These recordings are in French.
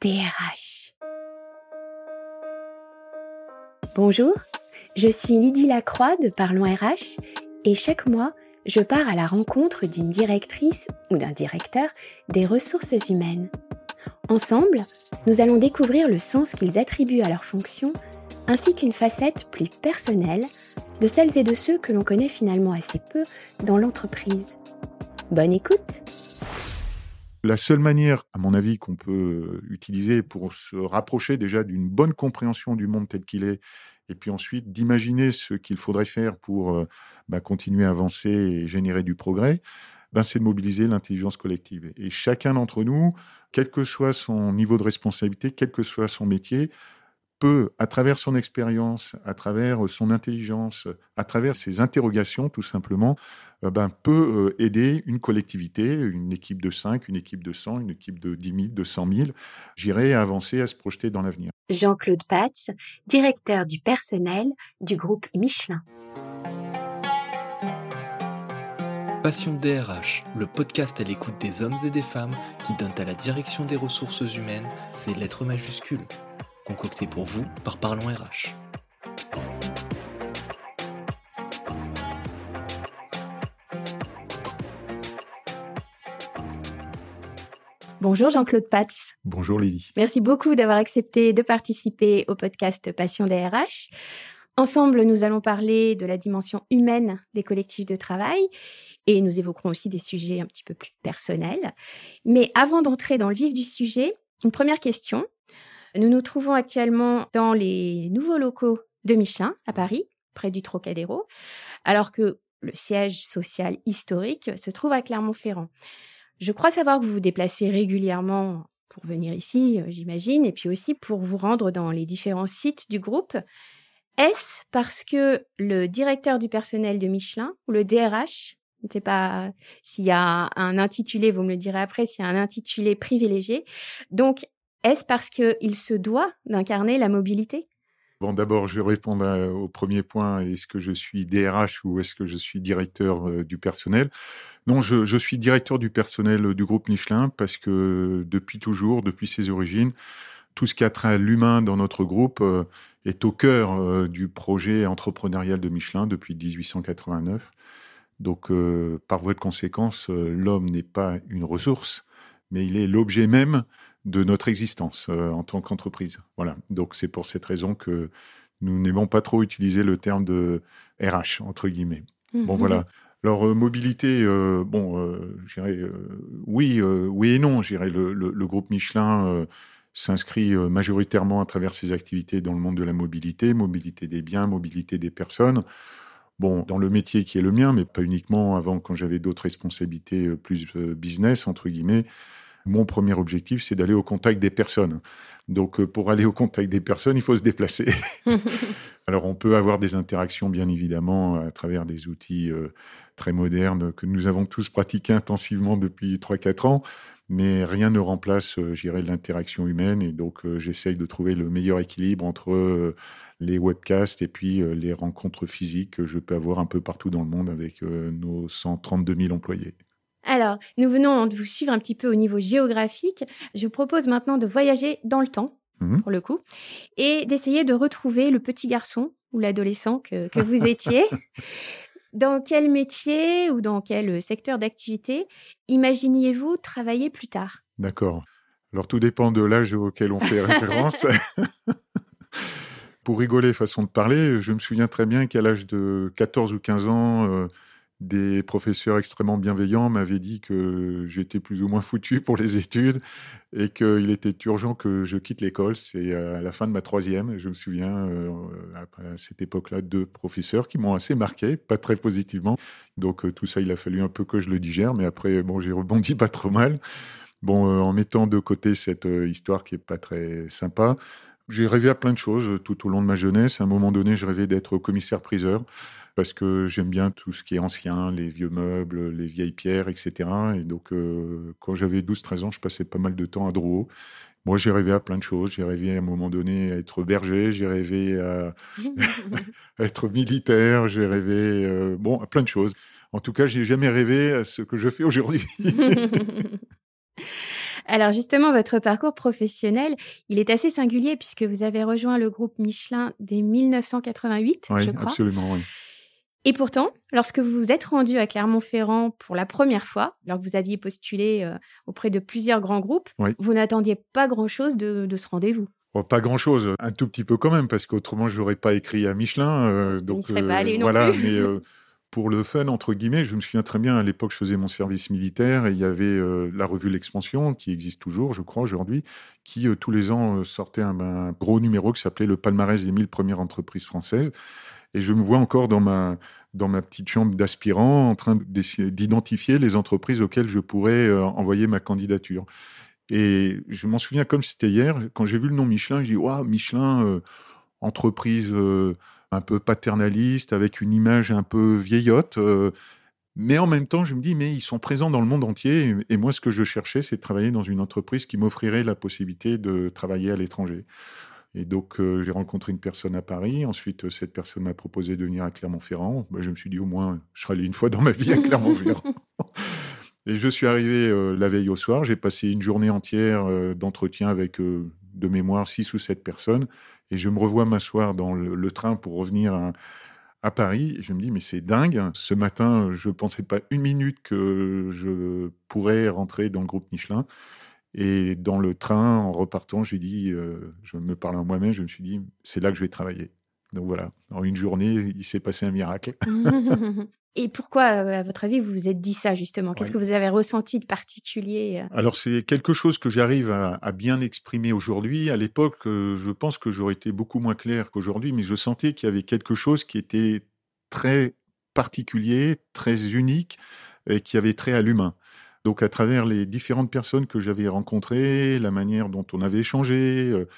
DRH. Bonjour, je suis Lydie Lacroix de Parlons RH et chaque mois, je pars à la rencontre d'une directrice ou d'un directeur des ressources humaines. Ensemble, nous allons découvrir le sens qu'ils attribuent à leur fonction ainsi qu'une facette plus personnelle de celles et de ceux que l'on connaît finalement assez peu dans l'entreprise. Bonne écoute la seule manière, à mon avis, qu'on peut utiliser pour se rapprocher déjà d'une bonne compréhension du monde tel qu'il est, et puis ensuite d'imaginer ce qu'il faudrait faire pour bah, continuer à avancer et générer du progrès, ben, c'est de mobiliser l'intelligence collective. Et chacun d'entre nous, quel que soit son niveau de responsabilité, quel que soit son métier, peut, à travers son expérience, à travers son intelligence, à travers ses interrogations, tout simplement, euh, ben, peut euh, aider une collectivité, une équipe de 5, une équipe de 100, une équipe de 10 000, de 100 000, j'irai avancer, à se projeter dans l'avenir. Jean-Claude Patz, directeur du personnel du groupe Michelin. Passion DRH, le podcast à l'écoute des hommes et des femmes qui donnent à la direction des ressources humaines ses lettres majuscules concocté pour vous par Parlons RH. Bonjour Jean-Claude Patz. Bonjour Lydie. Merci beaucoup d'avoir accepté de participer au podcast Passion DRH. Ensemble, nous allons parler de la dimension humaine des collectifs de travail et nous évoquerons aussi des sujets un petit peu plus personnels. Mais avant d'entrer dans le vif du sujet, une première question. Nous nous trouvons actuellement dans les nouveaux locaux de Michelin à Paris, près du Trocadéro, alors que le siège social historique se trouve à Clermont-Ferrand. Je crois savoir que vous vous déplacez régulièrement pour venir ici, euh, j'imagine, et puis aussi pour vous rendre dans les différents sites du groupe. Est-ce parce que le directeur du personnel de Michelin ou le DRH, je ne sais pas s'il y a un intitulé, vous me le direz après, s'il y a un intitulé privilégié, donc est-ce parce qu'il se doit d'incarner la mobilité? Bon, d'abord, je vais répondre au premier point. Est-ce que je suis DRH ou est-ce que je suis directeur euh, du personnel? Non, je, suis directeur du personnel du groupe Michelin parce que depuis toujours, depuis ses origines, tout ce qui a trait à l'humain dans notre groupe euh, est au cœur euh, du projet entrepreneurial de Michelin depuis 1889. Donc, par voie de conséquence, l'homme n'est pas une ressource, mais il est l'objet même de notre existence euh, en tant qu'entreprise. Voilà. Donc c'est pour cette raison que nous n'aimons pas trop utiliser le terme de RH entre guillemets. Bon mhm. voilà. Alors euh, mobilité, euh, bon, je dirais oui, oui et non. Je le, le, groupe Michelin s'inscrit majoritairement à travers ses activités dans le monde de la mobilité, mobilité des biens, mobilité des personnes. Bon, dans le métier qui est le mien, mais pas uniquement avant quand j'avais d'autres responsabilités plus business entre guillemets. Mon premier objectif, c'est d'aller au contact des personnes. Donc, euh, pour aller au contact des personnes, il faut se déplacer. Alors, on peut avoir des interactions, bien évidemment, à travers des outils euh, très modernes que nous avons tous pratiqués intensivement depuis 3-4 ans, mais rien ne remplace, euh, j'irai, l'interaction humaine. Et donc, j'essaye de trouver le meilleur équilibre entre les webcasts et puis les rencontres physiques que je peux avoir un peu partout dans le monde avec nos 132 000 employés. Alors, nous venons de vous suivre un petit peu au niveau géographique. Je vous propose maintenant de voyager dans le temps, mhm. pour le coup, et d'essayer de retrouver le petit garçon ou l'adolescent que, vous étiez. dans quel métier ou dans quel secteur d'activité imaginiez-vous travailler plus tard? D'accord. Alors, tout dépend de l'âge auquel on fait référence. Pour rigoler, façon de parler, je me souviens très bien qu'à l'âge de 14 ou 15 ans, euh, des professeurs extrêmement bienveillants m'avaient dit que j'étais plus ou moins foutu pour les études et qu'il était urgent que je quitte l'école. C'est à la fin de ma troisième, je me souviens, euh, à cette époque-là, deux professeurs qui m'ont assez marqué, pas très positivement. Donc euh, tout ça, il a fallu un peu que je le digère, mais après, bon, j'ai rebondi pas trop mal. Bon, euh, en mettant de côté cette histoire qui est pas très sympa, j'ai rêvé à plein de choses tout au long de ma jeunesse. À un moment donné, je rêvais d'être commissaire-priseur parce que j'aime bien tout ce qui est ancien, les vieux meubles, les vieilles pierres, etc. Et donc, euh, quand j'avais 12-13 ans, je passais pas mal de temps à Drouot. Moi, j'ai rêvé à plein de choses. J'ai rêvé à un moment donné à être berger, j'ai rêvé à, être militaire, j'ai rêvé euh, bon, à plein de choses. En tout cas, j'ai jamais rêvé à ce que je fais aujourd'hui. Alors justement, votre parcours professionnel, il est assez singulier puisque vous avez rejoint le groupe Michelin dès 1988, oui, je crois. absolument, oui. Et pourtant, lorsque vous vous êtes rendu à Clermont-Ferrand pour la première fois, alors que vous aviez postulé euh, auprès de plusieurs grands groupes, Oui. vous n'attendiez pas grand-chose de, de ce rendez-vous. Bon, pas grand-chose, un tout petit peu quand même, parce qu'autrement, je n'aurais pas écrit à Michelin. euh, donc, serait pas euh, allé non voilà, plus. mais euh, pour le fun, entre guillemets, je me souviens très bien, à l'époque, je faisais mon service militaire et il y avait la revue L'Expansion, qui existe toujours, je crois, aujourd'hui, qui tous les ans sortait un, un gros numéro qui s'appelait le palmarès des 1000 premières entreprises françaises. Et je me vois encore dans ma, dans ma petite chambre d'aspirant en train d'identifier les entreprises auxquelles je pourrais euh, envoyer ma candidature. Et je m'en souviens comme c'était hier, quand j'ai vu le nom Michelin, je dis Waouh, Michelin, euh, entreprise euh, un peu paternaliste, avec une image un peu vieillotte. mais en même temps, je me dis Mais ils sont présents dans le monde entier. Et moi, ce que je cherchais, c'est de travailler dans une entreprise qui m'offrirait la possibilité de travailler à l'étranger. Et donc, euh, j'ai rencontré une personne à Paris. Ensuite, euh, cette personne m'a proposé de venir à Clermont-Ferrand. Ben, je me suis dit, au moins, je serai allé une fois dans ma vie à Clermont-Ferrand. Et je suis arrivé euh, la veille au soir. J'ai passé une journée entière euh, d'entretien avec, de mémoire, six ou sept personnes. Et je me revois m'asseoir dans le, le train pour revenir à, à Paris. Et je me dis, mais c'est dingue. Ce matin, je ne pensais pas une minute que je pourrais rentrer dans le groupe Michelin. Et dans le train, en repartant, j'ai dit, euh, je me parle à moi-même, je me suis dit, c'est là que je vais travailler. Donc voilà, en une journée, il s'est passé un miracle. Et pourquoi, euh, à votre avis, vous vous êtes dit ça justement? Qu'est-ce Oui. que vous avez ressenti de particulier euh? Alors c'est quelque chose que j'arrive à, à bien exprimer aujourd'hui. À l'époque, je pense que j'aurais été beaucoup moins clair qu'aujourd'hui, mais je sentais qu'il y avait quelque chose qui était très particulier, très unique, et qui avait trait à l'humain. Donc à travers les différentes personnes que j'avais rencontrées, la manière dont on avait échangé, euh,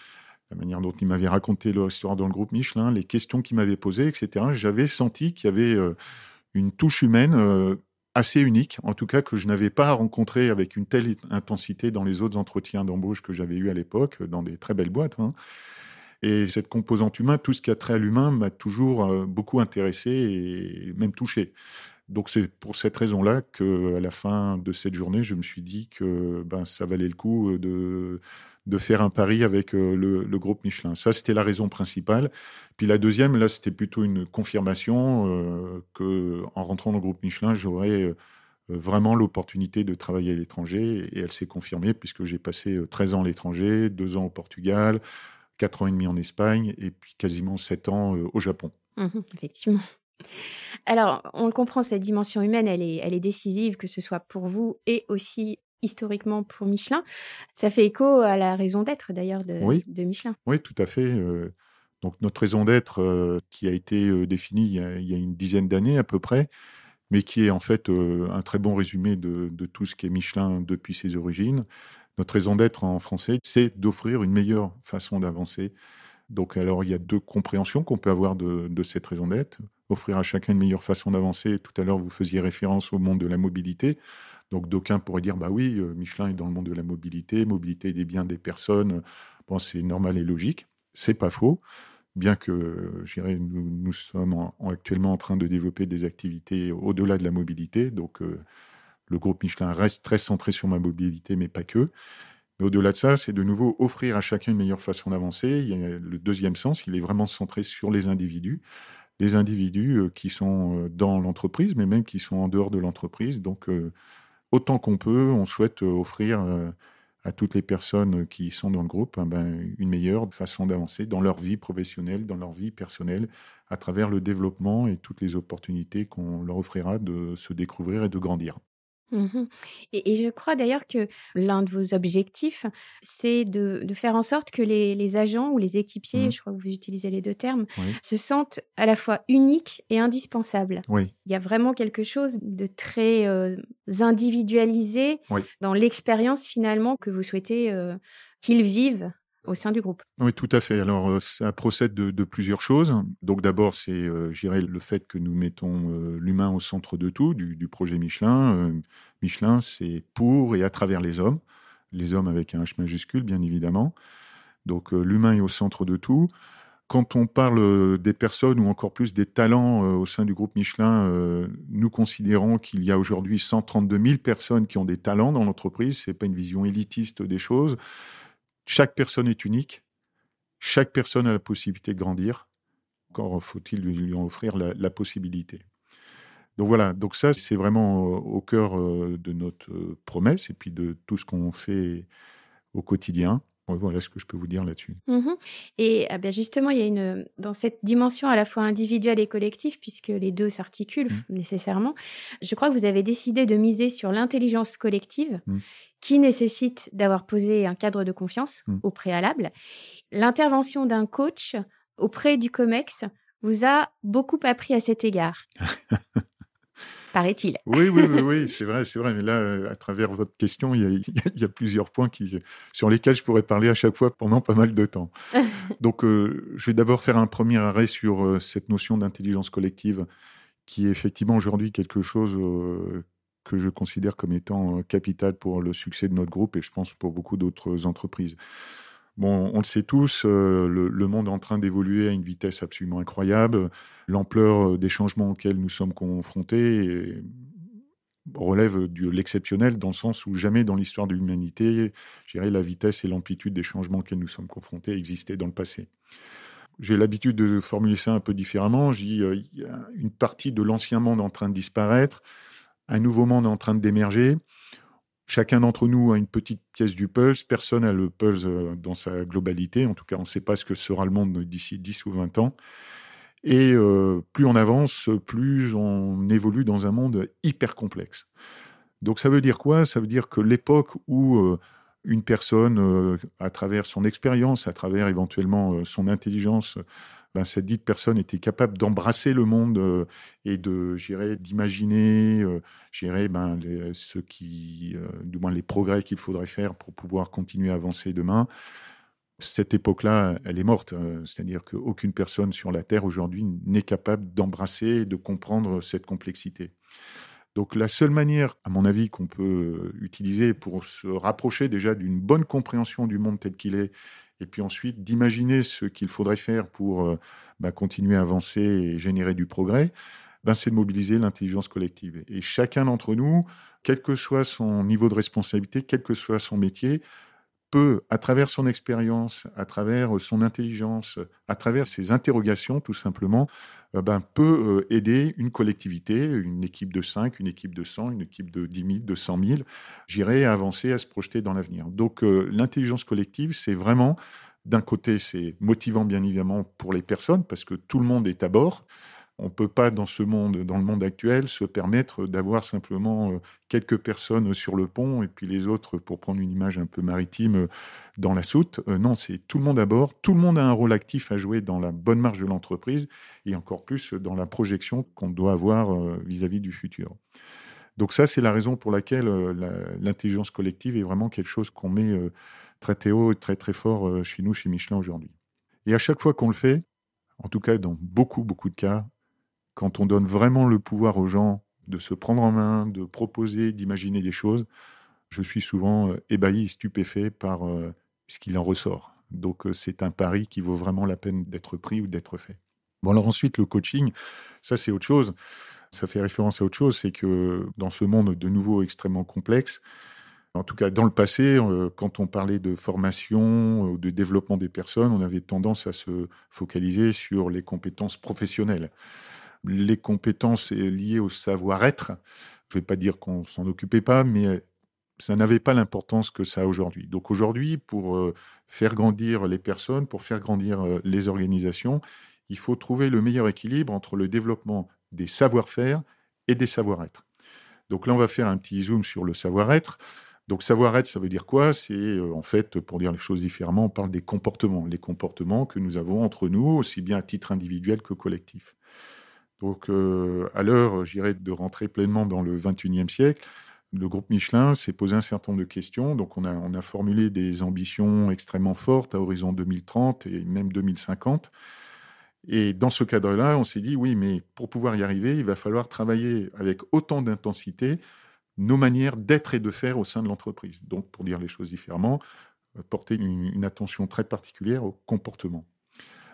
la manière dont ils m'avaient raconté leur histoire dans le groupe Michelin, les questions qu'ils m'avaient posées, etc., j'avais senti qu'il y avait euh, une touche humaine euh, assez unique, en tout cas que je n'avais pas rencontré avec une telle intensité dans les autres entretiens d'embauche que j'avais eus à l'époque, dans des très belles boîtes. hein. Et cette composante humaine, tout ce qui a trait à l'humain, m'a toujours beaucoup intéressé et même touché. Donc c'est pour cette raison-là que à la fin de cette journée, je me suis dit que ben, ça valait le coup euh, de, de faire un pari avec euh, le, groupe Michelin. Ça, c'était la raison principale. Puis la deuxième, là, c'était plutôt une confirmation euh, que en rentrant dans le groupe Michelin, j'aurais euh, vraiment l'opportunité de travailler à l'étranger. Et elle s'est confirmée puisque j'ai passé euh, 13 ans à l'étranger, 2 ans au Portugal, 4 ans et demi en Espagne et puis quasiment 7 ans au Japon. Mhm, Effectivement. Alors, on le comprend, cette dimension humaine, elle est, elle est décisive, que ce soit pour vous et aussi historiquement pour Michelin. Ça fait écho à la raison d'être d'ailleurs de, Oui. de Michelin. Oui, tout à fait. euh, donc notre raison d'être euh, qui a été euh, définie il y a, il y a une dizaine d'années à peu près, mais qui est en fait euh, un très bon résumé de, de tout ce qu'est Michelin depuis ses origines. Notre raison d'être en français, c'est d'offrir une meilleure façon d'avancer. Donc alors il y a deux compréhensions qu'on peut avoir de, cette raison d'être. Offrir à chacun une meilleure façon d'avancer. Tout à l'heure, vous faisiez référence au monde de la mobilité. Donc d'aucuns pourraient dire, bah oui, euh, Michelin est dans le monde de la mobilité, mobilité des biens des personnes. Bon, c'est normal et logique. C'est pas faux bien que dirais, nous, nous sommes en- en- actuellement en train de développer des activités au-delà de la mobilité. Donc, euh, le groupe Michelin reste très centré sur ma mobilité, mais pas que. Mais au-delà de ça, c'est de nouveau offrir à chacun une meilleure façon d'avancer. Le deuxième sens, il est vraiment centré sur les individus. Les individus euh, qui sont euh, dans l'entreprise, mais même qui sont en dehors de l'entreprise. Donc, euh, autant qu'on peut, on souhaite offrir à toutes les personnes qui sont dans le groupe eh ben, une meilleure façon d'avancer dans leur vie professionnelle, dans leur vie personnelle, à travers le développement et toutes les opportunités qu'on leur offrira de se découvrir et de grandir. Mhm. Et, et je crois d'ailleurs que l'un de vos objectifs, c'est de, de faire en sorte que les, les agents ou les équipiers, Mhm. je crois que vous utilisez les deux termes, Oui. se sentent à la fois uniques et indispensables. Oui, Il y a vraiment quelque chose de très euh, individualisé Oui. dans l'expérience finalement que vous souhaitez euh, qu'ils vivent au sein du groupe. Oui, tout à fait. Alors, euh, ça procède de, plusieurs choses. Donc, d'abord, c'est, euh, le fait que nous mettons euh, l'humain au centre de tout, du, projet Michelin. Euh, Michelin, c'est pour et à travers les hommes. Les hommes avec un H majuscule, bien évidemment. Donc, l'humain est au centre de tout. Quand on parle des personnes ou encore plus des talents au sein du groupe Michelin, nous considérons qu'il y a aujourd'hui 132 000 personnes qui ont des talents dans l'entreprise. Ce n'est pas une vision élitiste des choses. Chaque personne est unique. Chaque personne a la possibilité de grandir. Encore faut-il lui, offrir la, possibilité. Donc voilà, donc ça c'est vraiment au cœur de notre promesse et puis de tout ce qu'on fait au quotidien. Voilà ce que je peux vous dire là-dessus. Mmh et ah ben justement, il y a une dans cette dimension à la fois individuelle et collective, puisque les deux s'articulent mmh. nécessairement. Je crois que vous avez décidé de miser sur l'intelligence collective, mmh. qui nécessite d'avoir posé un cadre de confiance au préalable. L'intervention d'un coach auprès du COMEX vous a beaucoup appris à cet égard. paraît-il. Oui, oui, oui, oui c'est vrai, c'est vrai. Mais là, euh, à travers votre question, il y, a, plusieurs points qui, sur lesquels je pourrais parler à chaque fois pendant pas mal de temps. Donc, euh, je vais d'abord faire un premier arrêt sur euh, cette notion d'intelligence collective, qui est effectivement aujourd'hui quelque chose que je considère comme étant capital pour le succès de notre groupe et je pense pour beaucoup d'autres entreprises. Bon, on le sait tous, euh, le, monde est en train d'évoluer à une vitesse absolument incroyable. L'ampleur euh, des changements auxquels nous sommes confrontés relève de l'exceptionnel dans le sens où jamais dans l'histoire de l'humanité, la vitesse et l'amplitude des changements auxquels nous sommes confrontés existaient dans le passé. J'ai l'habitude de formuler ça un peu différemment. Je dis, euh, une partie de l'ancien monde en train de disparaître, un nouveau monde en train d'émerger. Chacun d'entre nous a une petite pièce du puzzle. Personne n'a le puzzle euh, dans sa globalité. En tout cas, on ne sait pas ce que sera le monde d'ici 10 ou 20 ans. Et euh, plus on avance, plus on évolue dans un monde hyper complexe. Donc ça veut dire quoi? Ça veut dire que l'époque où euh, une personne, à travers son expérience, à travers éventuellement son intelligence, ben, cette dite personne était capable d'embrasser le monde euh, et de, d'imaginer, euh, ben, ce qui, euh, du moins les progrès qu'il faudrait faire pour pouvoir continuer à avancer demain. Cette époque-là, elle est morte. C'est-à-dire qu'aucune personne sur la Terre aujourd'hui n'est capable d'embrasser et de comprendre cette complexité. Donc la seule manière, à mon avis, qu'on peut utiliser pour se rapprocher déjà d'une bonne compréhension du monde tel qu'il est et puis ensuite d'imaginer ce qu'il faudrait faire pour euh, bah, continuer à avancer et générer du progrès, ben, c'est de mobiliser l'intelligence collective. Et chacun d'entre nous, quel que soit son niveau de responsabilité, quel que soit son métier, peut, à travers son expérience, à travers son intelligence, à travers ses interrogations, tout simplement, ben, peut euh, aider une collectivité, une équipe de 5, une équipe de 100, une équipe de 10 000, de 100 000, j'irai avancer, à se projeter dans l'avenir. Donc euh, l'intelligence collective, c'est vraiment, d'un côté, c'est motivant bien évidemment pour les personnes, parce que tout le monde est à bord, on ne peut pas, dans ce monde, dans le monde actuel, se permettre d'avoir simplement euh, quelques personnes sur le pont et puis les autres, pour prendre une image un peu maritime, euh, dans la soute. Euh, non, c'est tout le monde à bord. Tout le monde a un rôle actif à jouer dans la bonne marche de l'entreprise et encore plus dans la projection qu'on doit avoir vis-à-vis du futur. Donc ça, c'est la raison pour laquelle l'intelligence collective est vraiment quelque chose qu'on met très haut et très très fort chez nous, chez Michelin aujourd'hui. Et à chaque fois qu'on le fait, en tout cas dans beaucoup beaucoup de cas, quand on donne vraiment le pouvoir aux gens de se prendre en main, de proposer, d'imaginer des choses, je suis souvent euh, ébahi, stupéfait par euh, ce qu'il en ressort. Donc euh, c'est un pari qui vaut vraiment la peine d'être pris ou d'être fait. Bon alors ensuite le coaching, ça c'est autre chose. Ça fait référence à autre chose, c'est que dans ce monde de nouveau extrêmement complexe, en tout cas dans le passé, quand on parlait de formation ou de développement des personnes, on avait tendance à se focaliser sur les compétences professionnelles les compétences liées au savoir-être. Je ne vais pas dire qu'on s'en occupait pas, mais ça n'avait pas l'importance que ça a aujourd'hui. Donc aujourd'hui, pour euh, faire grandir les personnes, pour faire grandir euh, les organisations, il faut trouver le meilleur équilibre entre le développement des savoir-faire et des savoir-être. Donc là, on va faire un petit zoom sur le savoir-être. Donc savoir-être, ça veut dire quoi? C'est euh, en fait, pour dire les choses différemment, on parle des comportements, les comportements que nous avons entre nous, aussi bien à titre individuel que collectif. Donc, euh, à l'heure, j'irai de rentrer pleinement dans le 21e siècle, le groupe Michelin s'est posé un certain nombre de questions. Donc, on a, formulé des ambitions extrêmement fortes à horizon 2030 et même 2050. Et dans ce cadre-là, on s'est dit, oui, mais pour pouvoir y arriver, il va falloir travailler avec autant d'intensité nos manières d'être et de faire au sein de l'entreprise. Donc, pour dire les choses différemment, euh, porter une attention très particulière au comportement.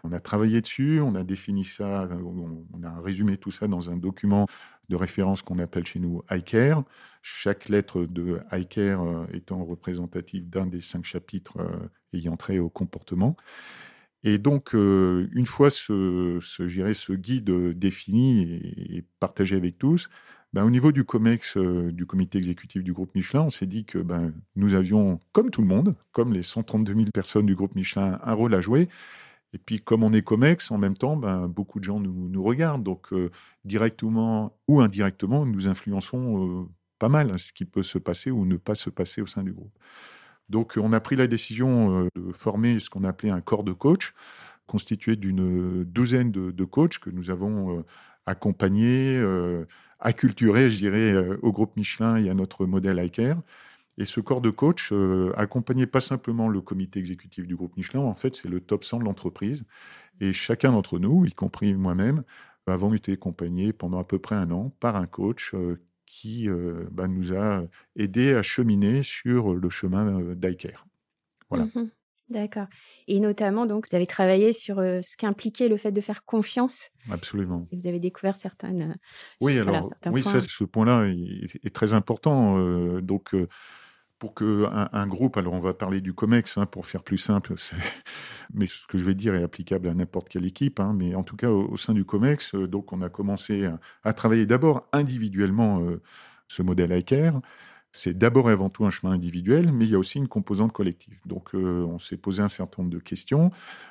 On a travaillé dessus, on a défini ça, on a résumé tout ça dans un document de référence qu'on appelle chez nous iCare. Chaque lettre de iCare euh, étant représentative d'un des cinq chapitres euh, ayant trait au comportement. Et donc, euh, une fois ce, ce, guide défini et, partagé avec tous, ben, au niveau du COMEX, du comité exécutif du groupe Michelin, on s'est dit que ben, nous avions, comme tout le monde, comme les 132 000 personnes du groupe Michelin, un rôle à jouer. Et puis, comme on est COMEX, en même temps, ben, beaucoup de gens nous, regardent. Donc, euh, directement ou indirectement, nous influençons euh, pas mal ce qui peut se passer ou ne pas se passer au sein du groupe. Donc, on a pris la décision euh, de former ce qu'on appelait un corps de coach, constitué d'une douzaine de, de, coachs que nous avons accompagnés, acculturés, je dirais, au groupe Michelin et à notre modèle iCare. Et ce corps de coach euh, accompagnait pas simplement le comité exécutif du groupe Michelin, en fait, c'est le top 100 de l'entreprise. Et chacun d'entre nous, y compris moi-même, avons été accompagnés pendant à peu près un an par un coach euh, qui euh, bah, nous a aidé à cheminer sur le chemin d'Iker. Voilà. Mmh D'accord. Et notamment, donc, vous avez travaillé sur ce qu'impliquait le fait de faire confiance. Absolument. Et vous avez découvert certaines. Oui, alors, oui, ça, ce point-là est, est, très important. donc, pour qu'un un groupe, alors on va parler du COMEX hein, pour faire plus simple, mais ce que je vais dire est applicable à n'importe quelle équipe, hein, mais en tout cas au, sein du COMEX, euh, donc on a commencé à, travailler d'abord individuellement euh, ce modèle ICARE. C'est d'abord et avant tout un chemin individuel, mais il y a aussi une composante collective. Donc euh, on s'est posé un certain nombre de questions,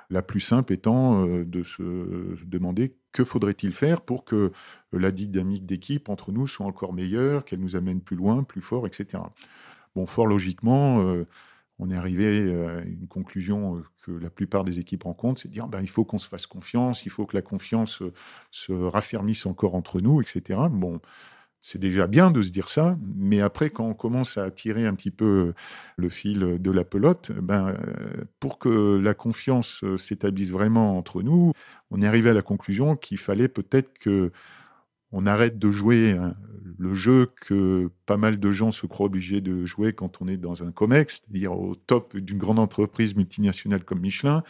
la plus simple étant de se demander que faudrait-il faire pour que la dynamique d'équipe entre nous soit encore meilleure, qu'elle nous amène plus loin, plus fort, etc. Bon, fort logiquement, euh, on est arrivé euh, à une conclusion euh, que la plupart des équipes rencontrent, c'est de dire ben, il faut qu'on se fasse confiance, il faut que la confiance se raffermisse encore entre nous, etc. Bon, c'est déjà bien de se dire ça, mais après, quand on commence à tirer un petit peu le fil de la pelote, ben, pour que la confiance s'établisse vraiment entre nous, on est arrivé à la conclusion qu'il fallait peut-être que on arrête de jouer hein, le jeu que pas mal de gens se croient obligés de jouer quand on est dans un COMEX, c'est-à-dire au top d'une grande entreprise multinationale comme Michelin.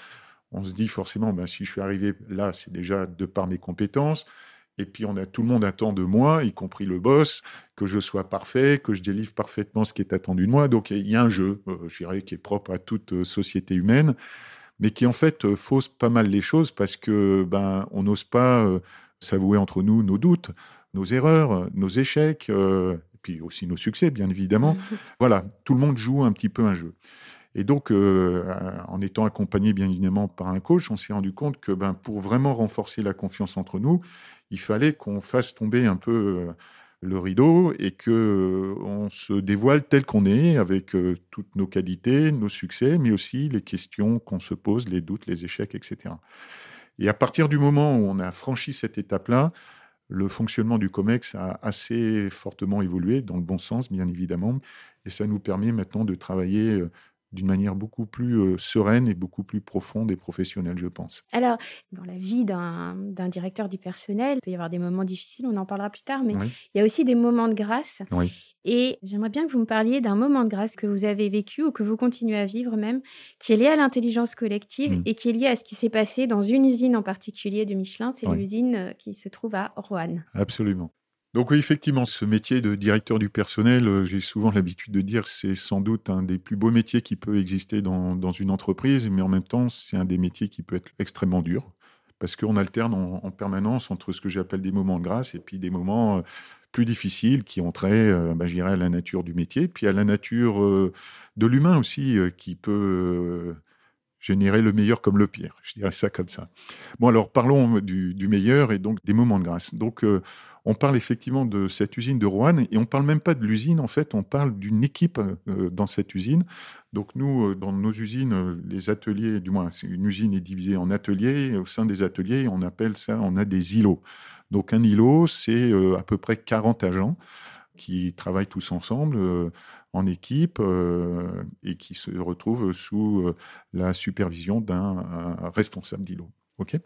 On se dit forcément, ben, si je suis arrivé là, c'est déjà de par mes compétences. Et puis, on a, tout le monde attend de moi, y compris le boss, que je sois parfait, que je délivre parfaitement ce qui est attendu de moi. Donc, il y a un jeu, euh, je dirais, qui est propre à toute euh, société humaine, mais qui, en fait, euh, fausse pas mal les choses parce que ben, on n'ose pas s'avouer entre nous nos doutes, nos erreurs, nos échecs, euh, et puis aussi nos succès, bien évidemment. voilà, tout le monde joue un petit peu un jeu. Et donc, euh, en étant accompagné bien évidemment par un coach, on s'est rendu compte que ben, pour vraiment renforcer la confiance entre nous, il fallait qu'on fasse tomber un peu euh, le rideau et que on se dévoile tel qu'on est, avec toutes nos qualités, nos succès, mais aussi les questions qu'on se pose, les doutes, les échecs, etc. Et à partir du moment où on a franchi cette étape-là, le fonctionnement du COMEX a assez fortement évolué, dans le bon sens, bien évidemment. Et ça nous permet maintenant de travailler euh, d'une manière beaucoup plus euh, sereine et beaucoup plus profonde et professionnelle, je pense. Alors, dans la vie d'un directeur du personnel, il peut y avoir des moments difficiles, on en parlera plus tard, mais il y a aussi des moments de grâce. Oui. Et j'aimerais bien que vous me parliez d'un moment de grâce que vous avez vécu ou que vous continuez à vivre même, qui est lié à l'intelligence collective mmh. et qui est lié à ce qui s'est passé dans une usine en particulier de Michelin, c'est l'usine qui se trouve à Roanne. Absolument. Donc oui, effectivement, ce métier de directeur du personnel, euh, j'ai souvent l'habitude de dire, c'est sans doute un des plus beaux métiers qui peut exister dans, dans une entreprise, mais en même temps, c'est un des métiers qui peut être extrêmement dur, parce qu'on alterne en, permanence entre ce que j'appelle des moments de grâce et puis des moments euh, plus difficiles qui ont trait, euh, bah, à la nature du métier, puis à la nature de l'humain aussi, qui peut générer le meilleur comme le pire. Je dirais ça comme ça. Bon, alors parlons du, du meilleur et donc des moments de grâce. Donc, on parle effectivement de cette usine de Roanne et on parle même pas de l'usine, en fait, on parle d'une équipe euh, dans cette usine. Donc nous, euh, dans nos usines, euh, les ateliers, du moins, une usine est divisée en ateliers. Au sein des ateliers, on appelle ça, on a des îlots. Donc un îlot, c'est à peu près 40 agents qui travaillent tous ensemble en équipe et qui se retrouvent sous la supervision d'un responsable d'îlot. Ok.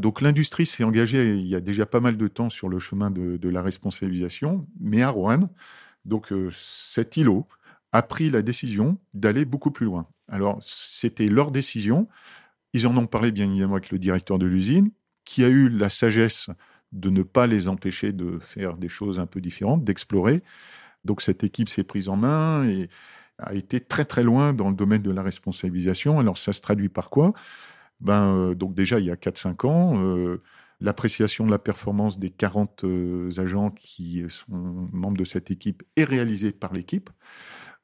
Donc l'industrie s'est engagée il y a déjà pas mal de temps sur le chemin de, la responsabilisation, mais à Rouen, donc euh, cet îlot a pris la décision d'aller beaucoup plus loin. Alors c'était leur décision, Ils en ont parlé bien évidemment avec le directeur de l'usine, qui a eu la sagesse de ne pas les empêcher de faire des choses un peu différentes, d'explorer. Donc cette équipe s'est prise en main et a été très très loin dans le domaine de la responsabilisation. Alors ça se traduit par quoi? Ben, euh, Donc déjà, il y a 4-5 ans, euh, l'appréciation de la performance des 40 euh, agents qui sont membres de cette équipe est réalisée par l'équipe.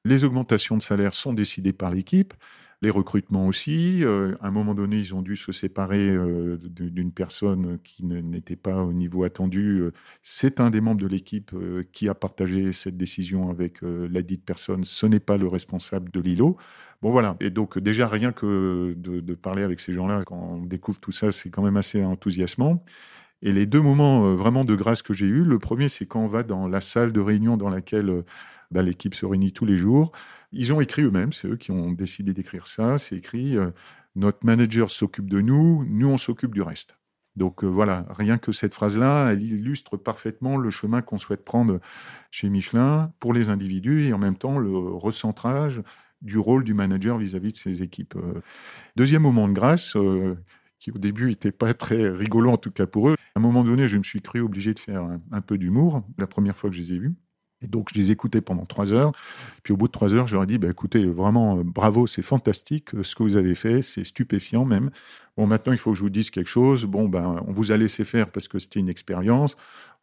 Les augmentations de salaire sont décidées par l'équipe les recrutements aussi. Euh, à un moment donné, ils ont dû se séparer euh, d'une personne qui n'était pas au niveau attendu. C'est un des membres de l'équipe euh, qui a partagé cette décision avec la dite personne. Ce n'est pas le responsable de l'îlot. Bon voilà. Et donc déjà rien que de, de parler avec ces gens-là, quand on découvre tout ça, c'est quand même assez enthousiasmant. Et les deux moments vraiment de grâce que j'ai eus, le premier, c'est quand on va dans la salle de réunion dans laquelle bah, l'équipe se réunit tous les jours. Ils ont écrit eux-mêmes, c'est eux qui ont décidé d'écrire ça. C'est écrit euh, Notre manager s'occupe de nous, nous on s'occupe du reste. Donc euh, voilà, rien que cette phrase-là, elle illustre parfaitement le chemin qu'on souhaite prendre chez Michelin pour les individus et en même temps le recentrage du rôle du manager vis-à-vis de ses équipes. Euh, deuxième moment de grâce, qui au début n'était pas très rigolo en tout cas pour eux. À un moment donné, je me suis cru obligé de faire un peu d'humour la première fois que je les ai vus. Et donc, je les écoutais pendant trois heures. Puis, au bout de trois heures, je leur ai dit, bah, écoutez, vraiment, euh, bravo, c'est fantastique euh, ce que vous avez fait, c'est stupéfiant même. Bon, maintenant, il faut que je vous dise quelque chose. Bon, ben, on vous a laissé faire parce que c'était une expérience.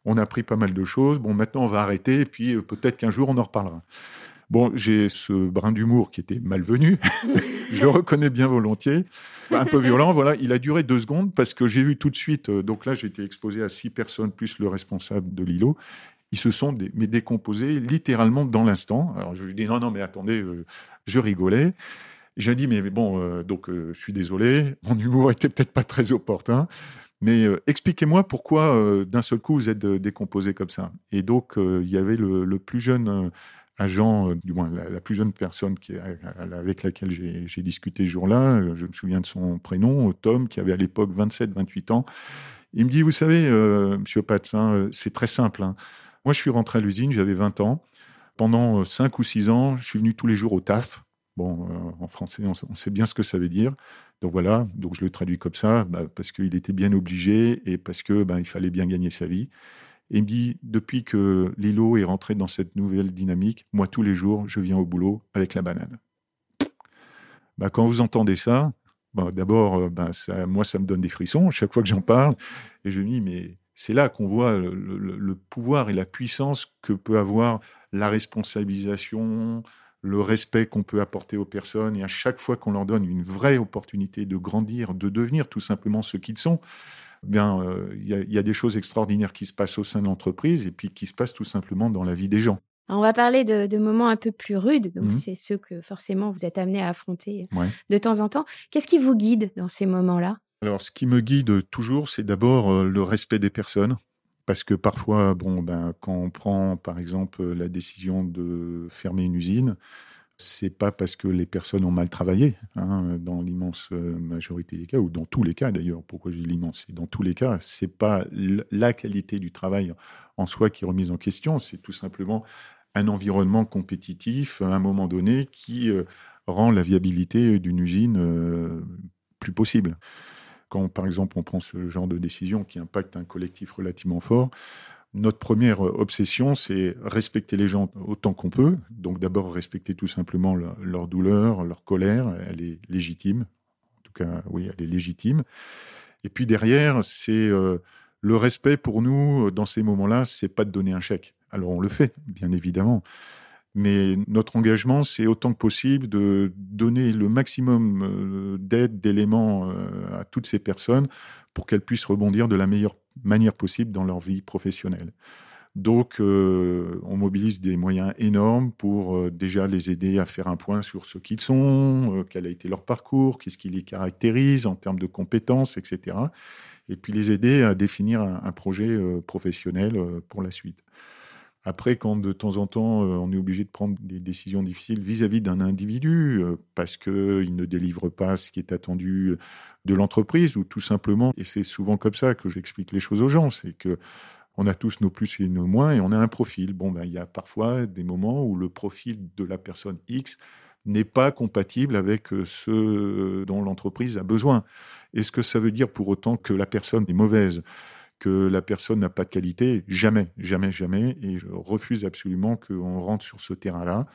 On a appris pas mal de choses. Bon, maintenant, on va arrêter. Et puis, euh, peut-être qu'un jour, on en reparlera. Bon, j'ai ce brin d'humour qui était malvenu. je le reconnais bien volontiers. Un peu violent, voilà. Il a duré deux secondes parce que j'ai vu tout de suite. donc là, j'ai été exposé à six personnes plus le responsable de l'îlot ils se sont décomposés littéralement dans l'instant. Alors je lui dis non, non, mais attendez, euh, je rigolais. Je dis mais bon, euh, donc euh, je suis désolé, mon humour était peut-être pas très opportun, mais expliquez-moi pourquoi d'un seul coup vous êtes décomposé comme ça. Et donc il y avait le, plus jeune agent, du moins la, plus jeune personne avec laquelle j'ai discuté ce jour-là, je me souviens de son prénom, Tom, qui avait à l'époque 27-28 ans. Il me dit, vous savez, Monsieur Patsin, c'est très simple. Hein. Moi, je suis rentré à l'usine, j'avais 20 ans. Pendant 5 euh, ou 6 ans, je suis venu tous les jours au taf. Bon, euh, en français, on, sait bien ce que ça veut dire. Donc voilà, donc je le traduis comme ça, bah, parce qu'il était bien obligé et parce que bah, il fallait bien gagner sa vie. Et dit, depuis que Lilo est rentré dans cette nouvelle dynamique, moi, tous les jours, je viens au boulot avec la banane. Bah, quand vous entendez ça, bah, d'abord, euh, bah, moi, ça me donne des frissons chaque fois que j'en parle. Et je me dis, mais c'est là qu'on voit le, pouvoir et la puissance que peut avoir la responsabilisation, le respect qu'on peut apporter aux personnes. Et à chaque fois qu'on leur donne une vraie opportunité de grandir, de devenir tout simplement ce qu'ils sont, eh bien, euh, il y, a des choses extraordinaires qui se passent au sein de l'entreprise et puis qui se passent tout simplement dans la vie des gens. On va parler de, moments un peu plus rudes, donc mmh c'est ceux que forcément vous êtes amené à affronter de temps en temps. Qu'est-ce qui vous guide dans ces moments-là? Alors, ce qui me guide toujours, c'est d'abord euh, le respect des personnes. Parce que parfois, bon, ben, quand on prend, par exemple, la décision de fermer une usine, c'est pas parce que les personnes ont mal travaillé, hein, dans l'immense euh, majorité des cas, ou dans tous les cas d'ailleurs. Pourquoi j'ai l'immense Dans tous les cas, c'est pas la qualité du travail en soi qui est remise en question, c'est tout simplement un environnement compétitif à un moment donné qui euh, rend la viabilité d'une usine plus possible. Quand, par exemple, on prend ce genre de décision qui impacte un collectif relativement fort, notre première obsession, c'est respecter les gens autant qu'on peut. Donc d'abord respecter tout simplement leur, douleur, leur colère, elle est légitime. En tout cas, oui, elle est légitime. Et puis derrière, c'est euh, le respect pour nous dans ces moments-là, c'est pas de donner un chèque. Alors on le fait, bien évidemment. Mais notre engagement, c'est autant que possible de donner le maximum euh, d'aide, d'éléments euh, à toutes ces personnes pour qu'elles puissent rebondir de la meilleure manière possible dans leur vie professionnelle. Donc, euh, on mobilise des moyens énormes pour déjà les aider à faire un point sur ce qu'ils sont, quel a été leur parcours, qu'est-ce qui les caractérise en termes de compétences, etc. Et puis les aider à définir un projet professionnel pour la suite. Après, quand de temps en temps, euh, on est obligé de prendre des décisions difficiles vis-à-vis d'un individu euh, parce qu'il ne délivre pas ce qui est attendu de l'entreprise ou tout simplement, et c'est souvent comme ça que j'explique les choses aux gens, c'est que on a tous nos plus et nos moins et on a un profil. Bon, ben, il y a parfois des moments où le profil de la personne X n'est pas compatible avec ce dont l'entreprise a besoin. Est-ce que ça veut dire pour autant que la personne est mauvaise? Que la personne n'a pas de qualité, jamais, jamais, jamais. Et je refuse absolument qu'on rentre sur ce terrain-là.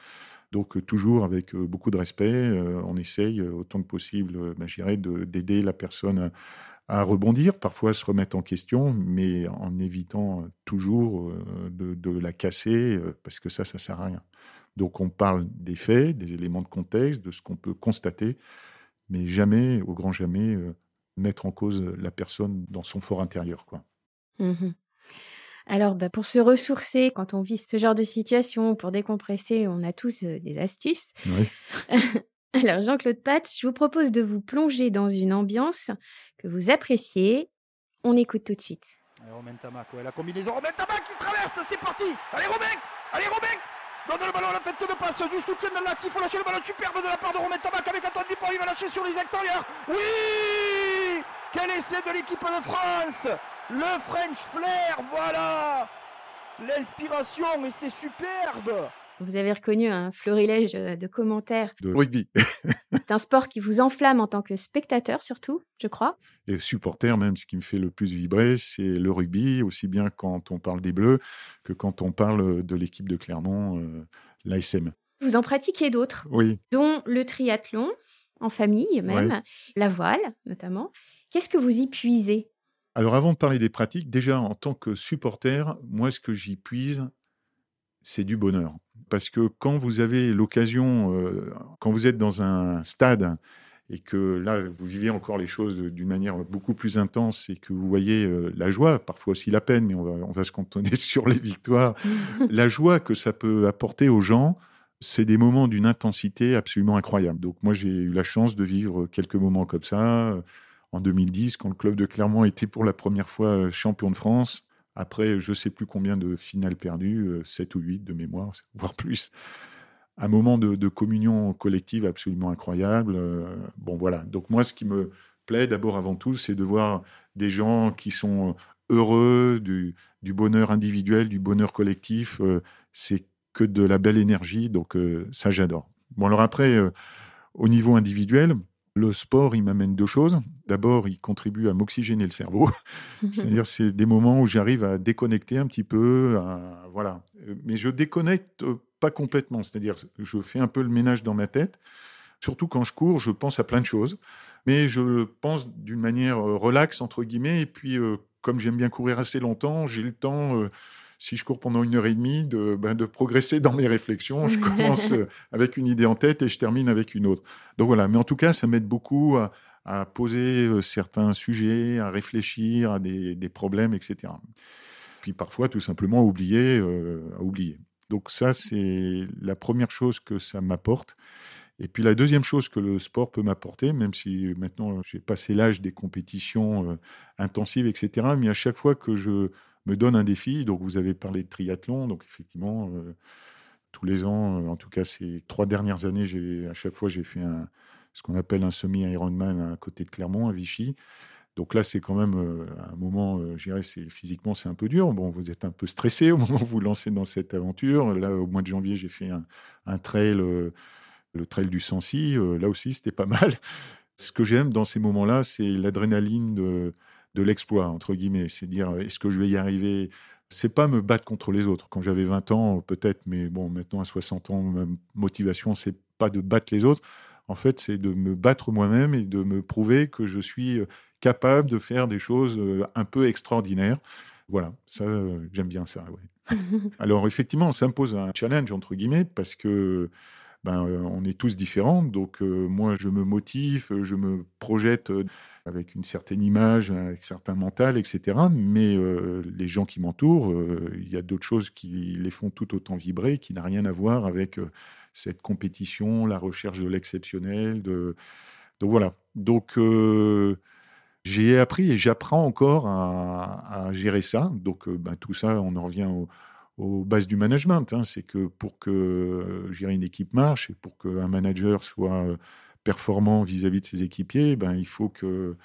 Donc, euh, toujours avec euh, beaucoup de respect, euh, on essaye autant que possible, ben, d'aider la personne à, rebondir, parfois à se remettre en question, mais en évitant toujours de, la casser, parce que ça, ça sert à rien. Donc, on parle des faits, des éléments de contexte, de ce qu'on peut constater, mais jamais, au grand jamais, mettre en cause la personne dans son fort intérieur. Quoi. Mmh Alors, bah, pour se ressourcer quand on vit ce genre de situation, pour décompresser, on a tous des astuces. Oui. Alors, Jean-Claude Patz, je vous propose de vous plonger dans une ambiance que vous appréciez. On écoute tout de suite. Allez, Romain Tamac, ouais, la combinaison. Romain Tamac qui traverse, c'est parti. Allez, Romain Allez, Romain Donne le ballon à la fête de passe, du soutien de l'axe, il faut lâcher le ballon superbe de la part de Romain Tamac avec Antoine Dupont, il va lâcher sur les extérieurs. Oui Quel essai de l'équipe de France le French Flair, voilà L'inspiration, mais c'est superbe vous avez reconnu un florilège euh, de commentaires. De rugby. c'est un sport qui vous enflamme en tant que spectateur, surtout, je crois. Et supporter, même, ce qui me fait le plus vibrer, c'est le rugby, aussi bien quand on parle des Bleus que quand on parle de l'équipe de Clermont, euh, l'ASM. Vous en pratiquez d'autres Oui. Dont le triathlon, en famille même, la voile notamment. Qu'est-ce que vous y puisez? Alors avant de parler des pratiques, déjà en tant que supporter, moi ce que j'y puise, c'est du bonheur. Parce que quand vous avez l'occasion, euh, quand vous êtes dans un stade et que là, vous vivez encore les choses d'une manière beaucoup plus intense et que vous voyez euh, la joie, parfois aussi la peine, mais on va, on va se cantonner sur les victoires, la joie que ça peut apporter aux gens, c'est des moments d'une intensité absolument incroyable. Donc moi, j'ai eu la chance de vivre quelques moments comme ça en 2010, quand le club de Clermont était pour la première fois euh, champion de France, après je ne sais plus combien de finales perdues, 7 euh, ou 8 de mémoire, voire plus. Un moment de, communion collective absolument incroyable. Euh, bon voilà, donc moi ce qui me plaît d'abord avant tout, c'est de voir des gens qui sont heureux, du, bonheur individuel, du bonheur collectif. c'est que de la belle énergie, donc ça j'adore. Bon alors après, au niveau individuel, le sport, il m'amène deux choses. D'abord, il contribue à m'oxygéner le cerveau. C'est-à-dire, c'est des moments où j'arrive à déconnecter un petit peu. voilà. Mais je déconnecte pas complètement. C'est-à-dire, je fais un peu le ménage dans ma tête. Surtout quand je cours, je pense à plein de choses. Mais je pense d'une manière euh, relaxe, entre guillemets. Et puis, euh, comme j'aime bien courir assez longtemps, j'ai le temps euh, si je cours pendant une heure et demie, de, ben, de progresser dans mes réflexions. Je commence euh, avec une idée en tête et je termine avec une autre. Donc voilà, mais en tout cas, ça m'aide beaucoup à, poser euh, certains sujets, à réfléchir à des, problèmes, etc. Puis parfois, tout simplement, à oublier. Euh, à oublier. Donc ça, c'est la première chose que ça m'apporte. Et puis la deuxième chose que le sport peut m'apporter, même si maintenant j'ai passé l'âge des compétitions intensives, etc., mais à chaque fois que je me donne un défi. Donc, vous avez parlé de triathlon. Donc, effectivement, euh, tous les ans, euh, en tout cas ces trois dernières années, j'ai à chaque fois, j'ai fait un, ce qu'on appelle un semi-Ironman à côté de Clermont, à Vichy. Donc là, c'est quand même euh, un moment, je dirais, physiquement, c'est un peu dur. Bon, vous êtes un peu stressé au moment où vous lancez dans cette aventure. Là, au mois de janvier, j'ai fait un, trail, le trail du Sancy. là aussi, c'était pas mal. Ce que j'aime dans ces moments-là, c'est l'adrénaline de, de l'exploit, entre guillemets. C'est dire, est-ce que je vais y arriver? C'est pas me battre contre les autres. Quand j'avais 20 ans, peut-être, mais bon, maintenant à 60 ans, ma motivation, c'est pas de battre les autres. En fait, c'est de me battre moi-même et de me prouver que je suis euh, capable de faire des choses euh, un peu extraordinaires. Voilà, ça, euh, j'aime bien ça. Alors, effectivement, ça me pose un challenge, entre guillemets, parce que ben, euh, on est tous différents. Donc, euh, moi, je me motive, je me projette euh, avec une certaine image, un certain mental, etc. Mais les gens qui m'entourent, il y a d'autres choses qui les font tout autant vibrer, qui n'a rien à voir avec cette compétition, la recherche de l'exceptionnel. Donc, voilà. Donc, j'ai appris et j'apprends encore à, gérer ça. Donc, ben, tout ça, on en revient au aux bases du management. Hein. C'est que pour que gérer une équipe marche et pour qu'un manager soit euh, performant vis-à-vis de ses équipiers, ben, il faut que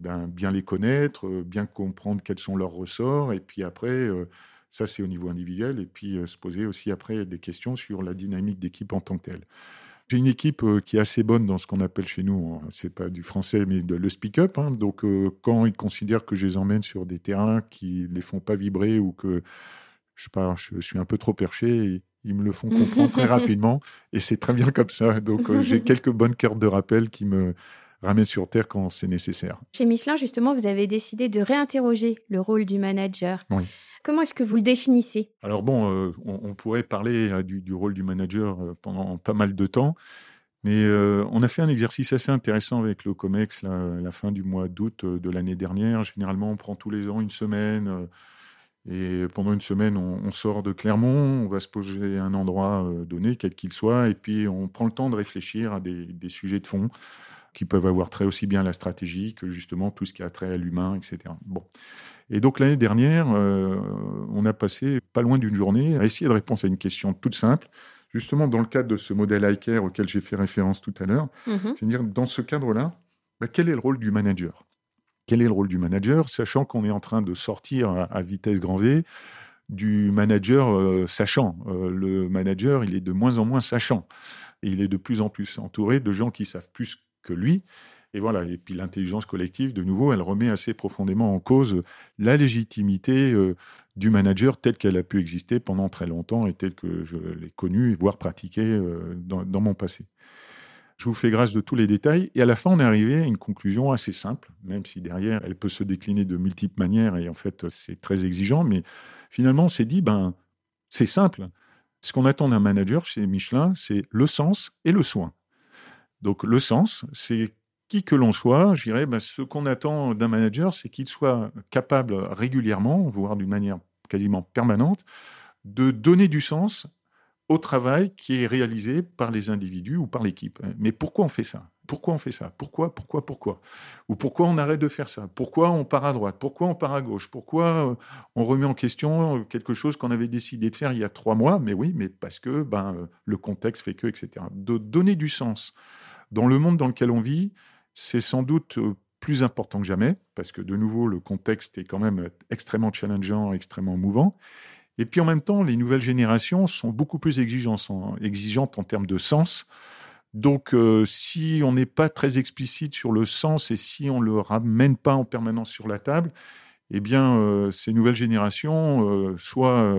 ben, bien les connaître, euh, bien comprendre quels sont leurs ressorts, et puis après, euh, ça c'est au niveau individuel, et puis se poser aussi après des questions sur la dynamique d'équipe en tant que telle. J'ai une équipe euh, qui est assez bonne dans ce qu'on appelle chez nous, hein, c'est pas du français, mais de, le speak-up. Hein. Donc, euh, quand ils considèrent que je les emmène sur des terrains qui les font pas vibrer ou que je, sais pas, je suis un peu trop perché, ils me le font comprendre très rapidement. Et c'est très bien comme ça. Donc, euh, j'ai quelques bonnes cartes de rappel qui me ramènent sur terre quand c'est nécessaire. Chez Michelin, justement, vous avez décidé de réinterroger le rôle du manager. Oui. Comment est-ce que vous le définissez? Alors bon, euh, on, on, pourrait parler euh, du, du, rôle du manager euh, pendant pas mal de temps, mais on a fait un exercice assez intéressant avec le COMEX là, la fin du mois d'août de l'année dernière. Généralement, on prend tous les ans une semaine. Et pendant une semaine, on, on, sort de Clermont, on va se poser à un endroit donné, quel qu'il soit, et puis on prend le temps de réfléchir à des, des sujets de fond qui peuvent avoir trait aussi bien à la stratégie que justement tout ce qui a trait à l'humain, etc. Bon. Et donc l'année dernière, euh, on a passé pas loin d'une journée à essayer de répondre à une question toute simple, justement dans le cadre de ce modèle iCare auquel j'ai fait référence tout à l'heure. Mmh. C'est-à-dire, dans ce cadre-là, bah, quel est le rôle du manager? Quel est le rôle du manager, sachant qu'on est en train de sortir à, vitesse grand V du manager euh, sachant. Euh, le manager, il est de moins en moins sachant. Il est de plus en plus entouré de gens qui savent plus que lui. Et voilà. Et puis l'intelligence collective, de nouveau, elle remet assez profondément en cause la légitimité euh, du manager telle qu'elle a pu exister pendant très longtemps et telle que je l'ai connue, voire pratiquée dans, mon passé. Je vous fais grâce de tous les détails. Et à la fin, on est arrivé à une conclusion assez simple, même si derrière, elle peut se décliner de multiples manières et en fait, c'est très exigeant. Mais finalement, on s'est dit, ben, c'est simple. Ce qu'on attend d'un manager chez Michelin, c'est le sens et le soin. Donc le sens, c'est qui que l'on soit, je dirais, ben, ce qu'on attend d'un manager, c'est qu'il soit capable régulièrement, voire d'une manière quasiment permanente, de donner du sens au travail qui est réalisé par les individus ou par l'équipe. Mais pourquoi on fait ça? Pourquoi on fait ça? Pourquoi Pourquoi Pourquoi? Ou pourquoi on arrête de faire ça? Pourquoi on part à droite? Pourquoi on part à gauche? Pourquoi euh, on remet en question quelque chose qu'on avait décidé de faire il y a trois mois? Mais oui, mais parce que ben, le contexte fait que, etc. Donner du sens dans le monde dans lequel on vit, c'est sans doute euh, plus important que jamais, parce que de nouveau, le contexte est quand même extrêmement challengeant, extrêmement mouvant. Et puis en même temps, les nouvelles générations sont beaucoup plus exigeantes en, exigeantes en termes de sens. Donc, euh, si on n'est pas très explicite sur le sens et si on ne le ramène pas en permanence sur la table, eh bien, euh, ces nouvelles générations, euh, soit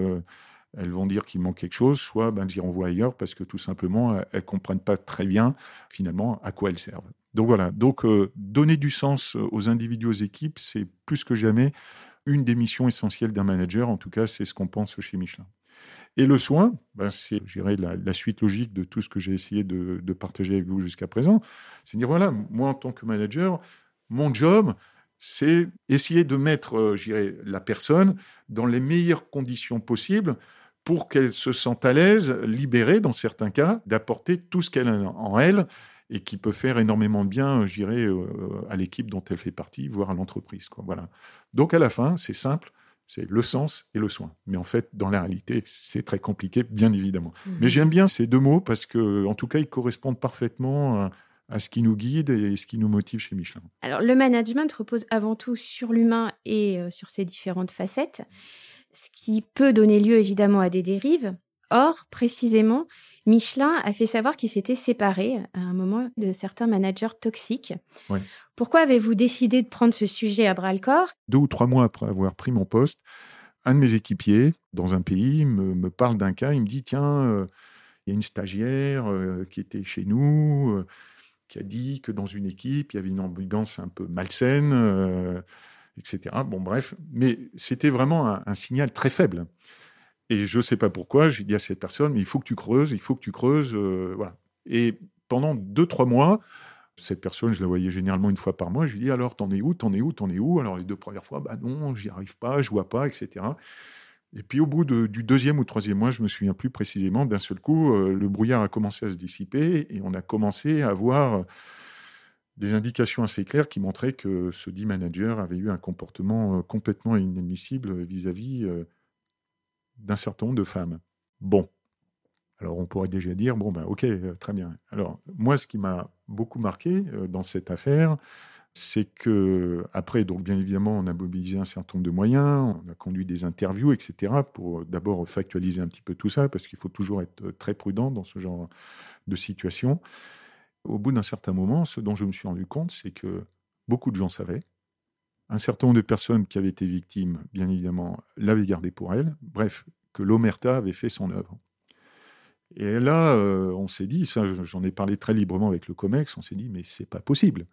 elles vont dire qu'il manque quelque chose, soit ben, elles iront voir ailleurs parce que tout simplement, elles ne comprennent pas très bien finalement à quoi elles servent. Donc voilà, donc donner du sens aux individus, aux équipes, c'est plus que jamais une des missions essentielles d'un manager. En tout cas, c'est ce qu'on pense chez Michelin. Et le soin, ben, c'est, la, suite logique de tout ce que j'ai essayé de, partager avec vous jusqu'à présent. C'est dire, voilà, moi, en tant que manager, mon job, c'est essayer de mettre, euh, la personne dans les meilleures conditions possibles pour qu'elle se sente à l'aise, libérée dans certains cas, d'apporter tout ce qu'elle a en elle et qui peut faire énormément de bien, je dirais, euh, à l'équipe dont elle fait partie, voire à l'entreprise. Voilà. Donc à la fin, c'est simple, c'est le sens et le soin. Mais en fait, dans la réalité, c'est très compliqué, bien évidemment. Mmh. Mais j'aime bien ces deux mots parce que, en tout cas, ils correspondent parfaitement à, à ce qui nous guide et ce qui nous motive chez Michelin. Alors, le management repose avant tout sur l'humain et euh, sur ses différentes facettes, ce qui peut donner lieu évidemment à des dérives. Or, précisément, Michelin a fait savoir qu'il s'était séparé à un moment de certains managers toxiques. Oui. Pourquoi avez-vous décidé de prendre ce sujet à bras le corps? Deux ou trois mois après avoir pris mon poste, un de mes équipiers dans un pays me, me parle d'un cas. Il me dit Tiens, euh, il y a une stagiaire euh, qui était chez nous, euh, qui a dit que dans une équipe, il y avait une ambiance un peu malsaine, etc. Bon, bref. Mais c'était vraiment un, un signal très faible. Et je ne sais pas pourquoi, j'ai dit à cette personne, mais il faut que tu creuses, il faut que tu creuses. Euh, voilà. Et pendant deux, trois mois, cette personne, je la voyais généralement une fois par mois, je lui dis alors, t'en es où, t'en es où, t'en es où? Alors les deux premières fois, bah non, j'y arrive pas, je vois pas, etc. Et puis au bout du deuxième ou troisième mois, je me souviens plus précisément, d'un seul coup, euh, le brouillard a commencé à se dissiper et on a commencé à avoir des indications assez claires qui montraient que ce dit manager avait eu un comportement euh, complètement inadmissible vis-à-vis euh, d'un certain nombre de femmes. Bon. Alors on pourrait déjà dire, bon ben ok, euh, très bien. Alors moi, ce qui m'a beaucoup marqué euh, dans cette affaire, c'est que après, donc bien évidemment, on a mobilisé un certain nombre de moyens, on a conduit des interviews, etc., pour d'abord factualiser un petit peu tout ça, parce qu'il faut toujours être très prudent dans ce genre de situation. Au bout d'un certain moment, ce dont je me suis rendu compte, c'est que beaucoup de gens savaient, un certain nombre de personnes qui avaient été victimes, bien évidemment, l'avaient gardé pour elles. Bref, que l'Omerta avait fait son œuvre. Et là, euh, on s'est dit, ça, j'en ai parlé très librement avec le COMEX, on s'est dit, mais c'est pas possible.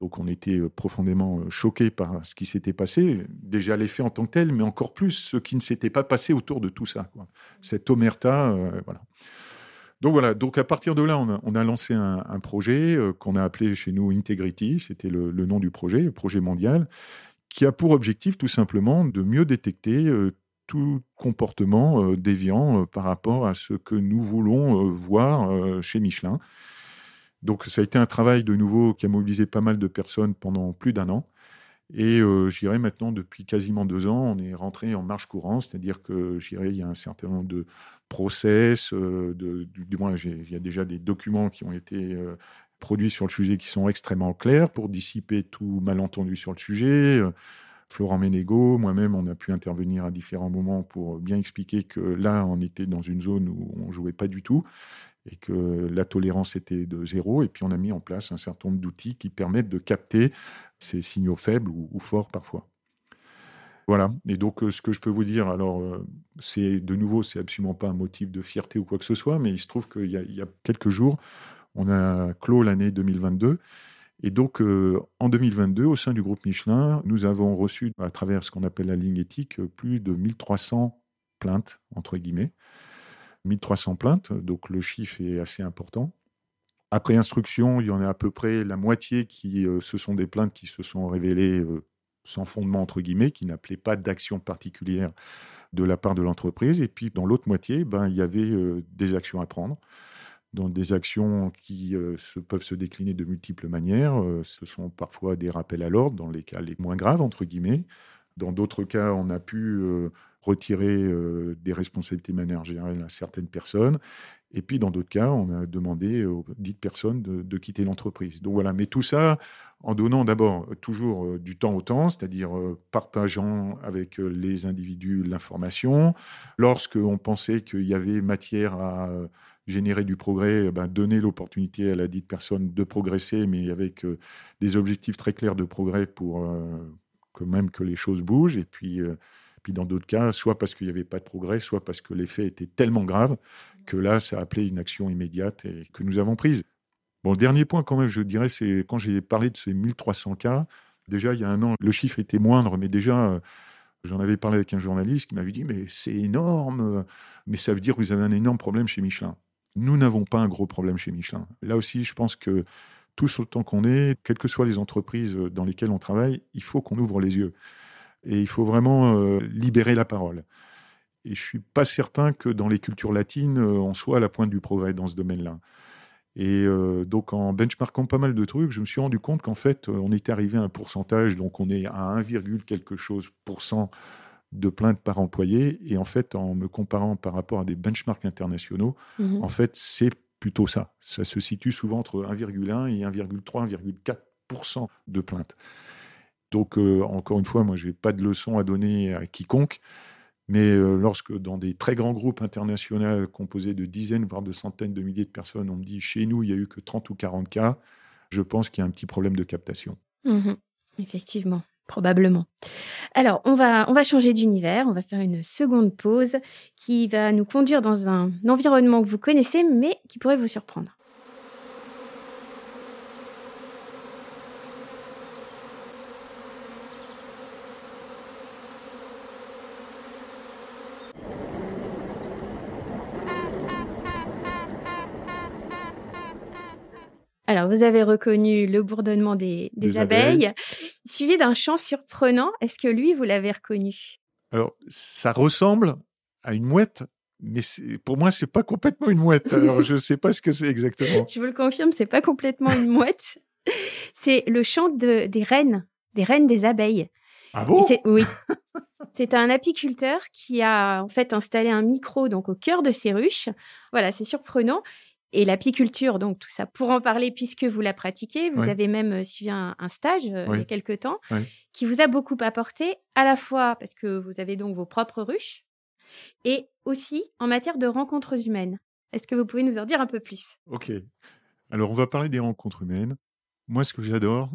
Donc, on était euh, profondément euh, choqués par ce qui s'était passé. Déjà les faits en tant que tels, mais encore plus ce qui ne s'était pas passé autour de tout ça. Cette omerta, voilà. Donc voilà, donc à partir de là, on a, lancé un, projet euh, qu'on a appelé chez nous Integrity, c'était le, nom du projet, le projet mondial, qui a pour objectif tout simplement de mieux détecter euh, tout comportement euh, déviant par rapport à ce que nous voulons voir chez Michelin. Donc ça a été un travail de nouveau qui a mobilisé pas mal de personnes pendant plus d'un an. Et euh, j'irai maintenant, depuis quasiment deux ans, on est rentré en marche courante, c'est-à-dire que j'irai, y a un certain nombre de process, euh, de, du, moins, il y a déjà des documents qui ont été euh, produits sur le sujet qui sont extrêmement clairs pour dissiper tout malentendu sur le sujet. Florent Ménégo, moi-même, on a pu intervenir à différents moments pour bien expliquer que là, on était dans une zone où on jouait pas du tout et que la tolérance était de zéro. Et puis on a mis en place un certain nombre d'outils qui permettent de capter ces signaux faibles ou, forts parfois. Voilà. Et donc, euh, ce que je peux vous dire, alors, euh, c'est de nouveau, c'est absolument pas un motif de fierté ou quoi que ce soit, mais il se trouve qu'il y, a quelques jours, on a clos l'année 2022. Et donc, euh, en 2022, au sein du groupe Michelin, nous avons reçu, à travers ce qu'on appelle la ligne éthique, plus de 1300 plaintes, entre guillemets. 1300 plaintes, donc le chiffre est assez important. Après instruction, il y en a à peu près la moitié qui euh, ce sont des plaintes qui se sont révélées sans fondement entre guillemets, qui n'appelaient pas d'action particulière de la part de l'entreprise. Et puis dans l'autre moitié, ben il y avait euh, des actions à prendre, dans des actions qui se, peuvent se décliner de multiples manières. ce sont parfois des rappels à l'ordre dans les cas les moins graves entre guillemets. Dans d'autres cas, on a pu retirer des responsabilités managériales à certaines personnes. Et puis, dans d'autres cas, on a demandé aux dites personnes de, quitter l'entreprise. Donc voilà, mais tout ça en donnant d'abord toujours du temps au temps, c'est-à-dire partageant avec les individus l'information. Lorsqu'on pensait qu'il y avait matière à générer du progrès, eh ben, donner l'opportunité à la dite personne de progresser, mais avec des objectifs très clairs de progrès pour que même que les choses bougent. Et puis, puis dans d'autres cas, soit parce qu'il n'y avait pas de progrès, soit parce que les faits étaient tellement graves que là, ça appelait une action immédiate et que nous avons prise. Bon, dernier point quand même, je dirais, c'est quand j'ai parlé de ces 1300 cas, déjà il y a un an, le chiffre était moindre, mais déjà, euh, j'en avais parlé avec un journaliste qui m'avait dit, mais c'est énorme, mais ça veut dire que vous avez un énorme problème chez Michelin. Nous n'avons pas un gros problème chez Michelin. Là aussi, je pense que tous autant qu'on est, quelles que soient les entreprises dans lesquelles on travaille, il faut qu'on ouvre les yeux. Et il faut vraiment euh, libérer la parole. Et je suis pas certain que dans les cultures latines, euh, on soit à la pointe du progrès dans ce domaine-là. Et euh, donc, en benchmarkant pas mal de trucs, je me suis rendu compte qu'en fait, on était arrivé à un pourcentage, donc on est à 1, quelque chose pour cent de plaintes par employé. Et en fait, en me comparant par rapport à des benchmarks internationaux, mmh en fait, c'est plutôt ça. Ça se situe souvent entre 1,1 et 1,3, 1,4% de plaintes. Donc, euh, encore une fois, moi, je n'ai pas de leçon à donner à quiconque. Mais euh, lorsque dans des très grands groupes internationaux composés de dizaines, voire de centaines de milliers de personnes, on me dit chez nous, il n'y a eu que 30 ou 40 cas, je pense qu'il y a un petit problème de captation. Mmh Effectivement, probablement. Alors, on va, on va changer d'univers, on va faire une seconde pause qui va nous conduire dans un environnement que vous connaissez, mais qui pourrait vous surprendre. Vous avez reconnu le bourdonnement des, abeilles, suivi d'un chant surprenant. Est-ce que lui, vous l'avez reconnu? Alors, ça ressemble à une mouette, mais pour moi, c'est pas complètement une mouette. Alors, je ne sais pas ce que c'est exactement. Je vous le confirme, c'est pas complètement une mouette. c'est le chant des reines, des reines des abeilles. Ah bon? Oui. C'est un apiculteur qui a en fait installé un micro donc au cœur de ses ruches. Voilà, c'est surprenant. Et l'apiculture, donc tout ça pour en parler puisque vous la pratiquez. Vous Oui. avez même euh, suivi un, un stage euh, il y a quelques temps Oui. qui vous a beaucoup apporté, à la fois parce que vous avez donc vos propres ruches et aussi en matière de rencontres humaines. Est-ce que vous pouvez nous en dire un peu plus? Ok. Alors, on va parler des rencontres humaines. Moi, ce que j'adore,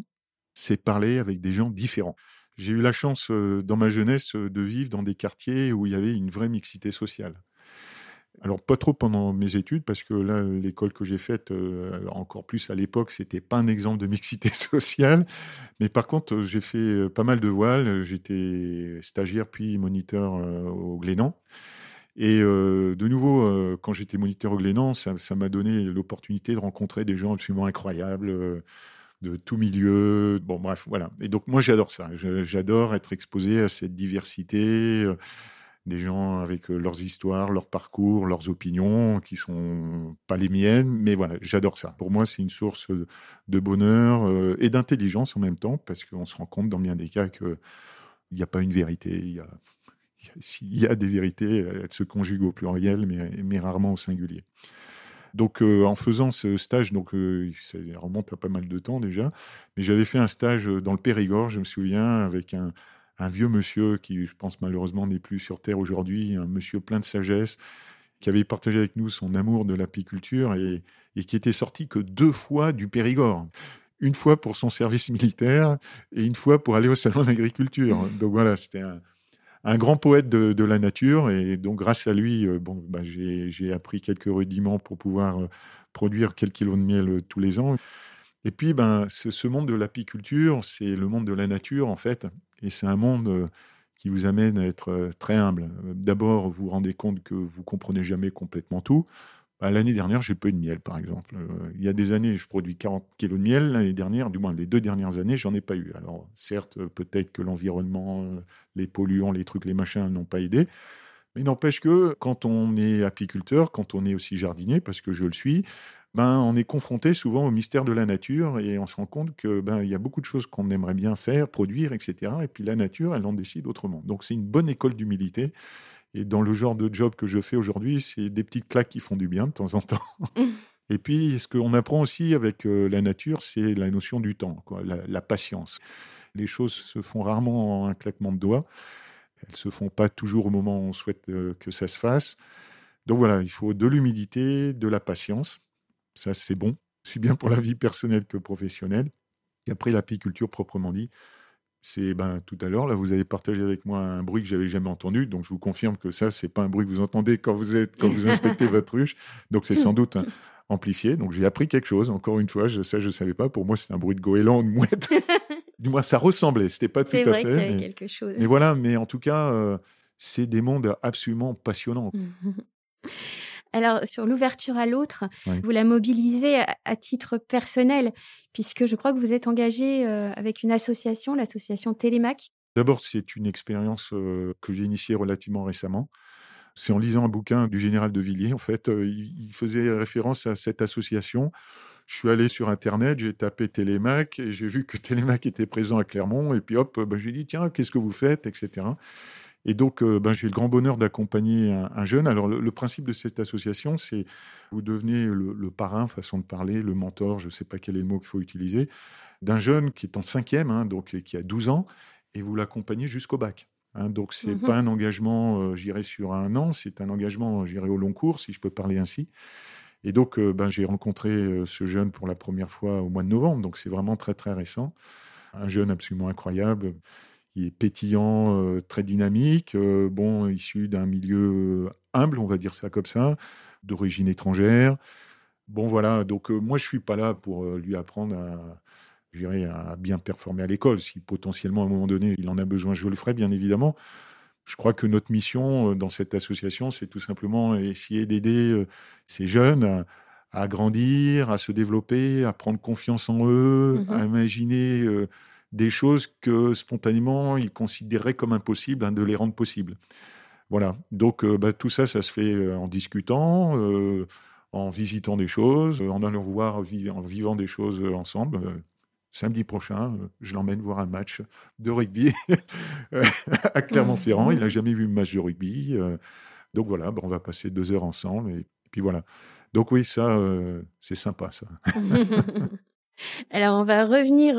c'est parler avec des gens différents. J'ai eu la chance, euh, dans ma jeunesse, de vivre dans des quartiers où il y avait une vraie mixité sociale. Alors, pas trop pendant mes études, parce que là, l'école que j'ai faite, euh, encore plus à l'époque, c'était pas un exemple de mixité sociale. Mais par contre, j'ai fait euh, pas mal de voiles. J'étais stagiaire puis moniteur euh, au Glénan. Et de nouveau, quand j'étais moniteur au Glénan, ça m'a donné l'opportunité de rencontrer des gens absolument incroyables, de tout milieu. Bon, bref, voilà. Et donc, moi, j'adore ça. J'adore être exposé à cette diversité, des gens avec euh, leurs histoires, leurs parcours, leurs opinions, qui sont pas les miennes, mais voilà, j'adore ça. Pour moi, c'est une source euh, de bonheur euh, et d'intelligence en même temps, parce qu'on se rend compte dans bien des cas qu'il n'y a pas une vérité, il y a, des vérités, elles se conjuguent au pluriel, mais, rarement au singulier. Donc, euh, en faisant ce stage, donc euh, ça remonte à pas mal de temps déjà, mais j'avais fait un stage dans le Périgord, je me souviens, avec un, un vieux monsieur qui, je pense malheureusement, n'est plus sur Terre aujourd'hui, un monsieur plein de sagesse, qui avait partagé avec nous son amour de l'apiculture et, et qui était sorti que deux fois du Périgord. Une fois pour son service militaire et une fois pour aller au salon de l'agriculture. Donc voilà, c'était un, un grand poète de, de la nature. Et donc, grâce à lui, euh, bon, bah, j'ai appris quelques rudiments pour pouvoir euh, produire quelques kilos de miel tous les ans. Et puis, ben, ce, monde de l'apiculture, c'est le monde de la nature, en fait. Et c'est un monde euh, qui vous amène à être euh, très humble. Euh, D'abord, vous vous rendez compte que vous comprenez jamais complètement tout. Bah, L'année dernière, j'ai peu de miel, par exemple. Il y a des années, je produis 40 kilos de miel. L'année dernière, du moins les deux dernières années, j'en ai pas eu. Alors, certes, peut-être que l'environnement, les polluants, les trucs, les machins n'ont pas aidé. Mais n'empêche que quand on est apiculteur, quand on est aussi jardinier, parce que je le suis, ben, on est confronté souvent au mystère de la nature et on se rend compte que ben, il y a beaucoup de choses qu'on aimerait bien faire, produire, etc. Et puis la nature, elle en décide autrement. Donc c'est une bonne école d'humilité. Et dans le genre de job que je fais aujourd'hui, c'est des petites claques qui font du bien de temps en temps. Et puis, ce qu'on apprend aussi avec euh, la nature, c'est la notion du temps, quoi, la, la patience. Les choses se font rarement en un claquement de doigts. Elles se font pas toujours au moment où on souhaite euh, que ça se fasse. Donc voilà, il faut de l'humilité, de la patience. Ça, c'est bon, aussi bien pour la vie personnelle que professionnelle. Et après, l'apiculture proprement dit, c'est ben, tout à l'heure, là, vous avez partagé avec moi un bruit que j'avais jamais entendu. Donc, je vous confirme que ça, c'est pas un bruit que vous entendez quand vous, êtes, quand vous inspectez votre ruche. Donc, c'est sans doute un- amplifié. Donc, j'ai appris quelque chose. Encore une fois, je, ça, je savais pas. Pour moi, c'est un bruit de goéland, de mouette. du moins, ça ressemblait. C'était pas tout C'est à vrai fait. qu'il y avait mais- quelque chose. mais voilà, mais en tout cas, euh, c'est des mondes absolument passionnants. Alors, sur l'ouverture à l'autre, Oui. vous la mobilisez à, à titre personnel, puisque je crois que vous êtes engagé euh, avec une association, l'association Télémac. D'abord, c'est une expérience euh, que j'ai initiée relativement récemment. C'est en lisant un bouquin du général de Villiers, en fait, euh, il, faisait référence à cette association. Je suis allé sur Internet, j'ai tapé Télémac et j'ai vu que Télémac était présent à Clermont. Et puis hop, ben, j'ai dit, tiens, qu'est-ce que vous faites, etc. Et donc, euh, ben, j'ai le grand bonheur d'accompagner un, un jeune. Alors, le, le principe de cette association, c'est vous devenez le, le parrain, façon de parler, le mentor, je ne sais pas quel est le mot qu'il faut utiliser, d'un jeune qui est en cinquième, hein, donc qui a 12 ans, et vous l'accompagnez jusqu'au bac. hein. donc, c'est Mhm. pas un engagement, euh, j'irai sur un an, c'est un engagement, j'irai au long cours, si je peux parler ainsi. Et donc, euh, ben, j'ai rencontré euh, ce jeune pour la première fois au mois de novembre, donc c'est vraiment très, très récent. Un jeune absolument incroyable. Il est pétillant, euh, très dynamique, euh, bon, issu d'un milieu euh, humble, on va dire ça comme ça, d'origine étrangère. Bon, voilà, donc moi, je suis pas là pour lui apprendre à, à bien performer à l'école. Si potentiellement, à un moment donné, il en a besoin, je le ferai, bien évidemment. Je crois que notre mission dans cette association, c'est tout simplement essayer d'aider ces jeunes à, grandir, à se développer, à prendre confiance en eux, Mhm. à imaginer des choses que spontanément ils considéraient comme impossibles, hein, de les rendre possibles. Voilà. Donc euh, bah, tout ça, ça se fait euh, en discutant, euh, en visitant des choses, en allant voir, en vivant des choses ensemble. Samedi prochain, je l'emmène voir un match de rugby à Clermont-Ferrand. Il n'a jamais vu un match de rugby. donc voilà, bah, on va passer deux heures ensemble. Et puis voilà. Donc oui, ça, c'est sympa, ça. Alors, on va revenir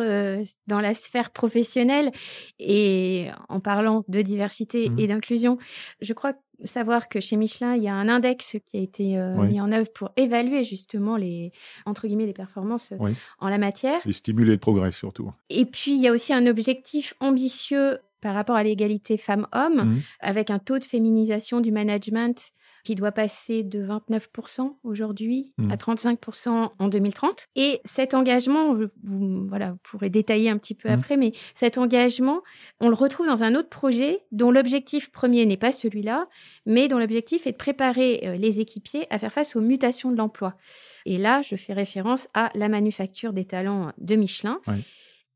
dans la sphère professionnelle et en parlant de diversité Mmh. et d'inclusion, je crois savoir que chez Michelin, il y a un index qui a été Oui. mis en œuvre pour évaluer justement les, entre guillemets, les performances Oui. en la matière. Et stimuler le progrès, surtout. Et puis, il y a aussi un objectif ambitieux par rapport à l'égalité femmes-hommes, Mmh. avec un taux de féminisation du management qui doit passer de 29% aujourd'hui Mmh. à 35% en 2030. Et cet engagement, vous, voilà, vous pourrez détailler un petit peu Mmh. après, mais cet engagement, on le retrouve dans un autre projet dont l'objectif premier n'est pas celui-là, mais dont l'objectif est de préparer euh, les équipiers à faire face aux mutations de l'emploi. Et là, je fais référence à la manufacture des talents de Michelin,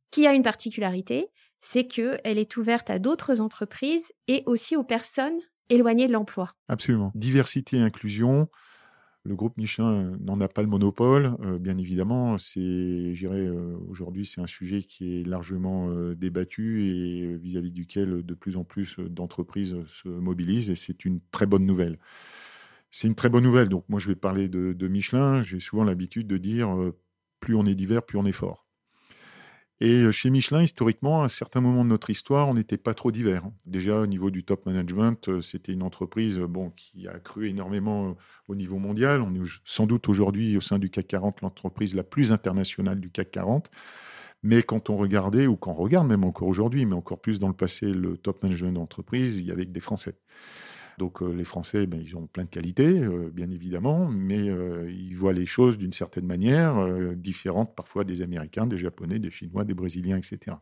qui a une particularité, c'est qu'elle est ouverte à d'autres entreprises et aussi aux personnes éloignées de l'emploi. Absolument. Diversité et inclusion. Le groupe Michelin euh, n'en a pas le monopole, euh, bien évidemment. Euh, aujourd'hui, c'est un sujet qui est largement débattu et vis-à-vis duquel de plus en plus d'entreprises se mobilisent et c'est une très bonne nouvelle. C'est une très bonne nouvelle. Donc, moi, je vais parler de, Michelin. J'ai souvent l'habitude de dire plus on est divers, plus on est fort. Et euh, chez Michelin, historiquement, à un certain moment de notre histoire, on n'était pas trop divers. Déjà, au niveau du top management, euh, c'était une entreprise euh, bon, qui a cru énormément au niveau mondial. On est sans doute aujourd'hui, au sein du CAC 40, l'entreprise la plus internationale du CAC 40. Mais quand on regardait, ou quand on regarde même encore aujourd'hui, mais encore plus dans le passé, le top management d'entreprise, il y avait que des Français. Donc euh, les Français, ben, ils ont plein de qualités, euh, bien évidemment, mais euh, ils voient les choses d'une certaine manière, différente parfois des Américains, des Japonais, des Chinois, des Brésiliens, etc.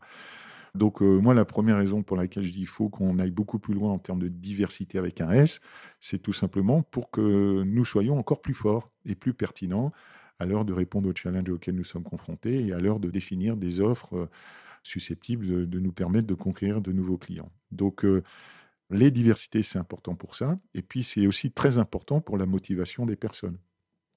Donc moi, la première raison pour laquelle je dis qu'il faut qu'on aille beaucoup plus loin en termes de diversité avec un S, c'est tout simplement pour que nous soyons encore plus forts et plus pertinents à l'heure de répondre aux challenges auxquels nous sommes confrontés et à l'heure de définir des offres susceptibles de, nous permettre de conquérir de nouveaux clients. Donc les diversités, c'est important pour ça. Et puis, c'est aussi très important pour la motivation des personnes.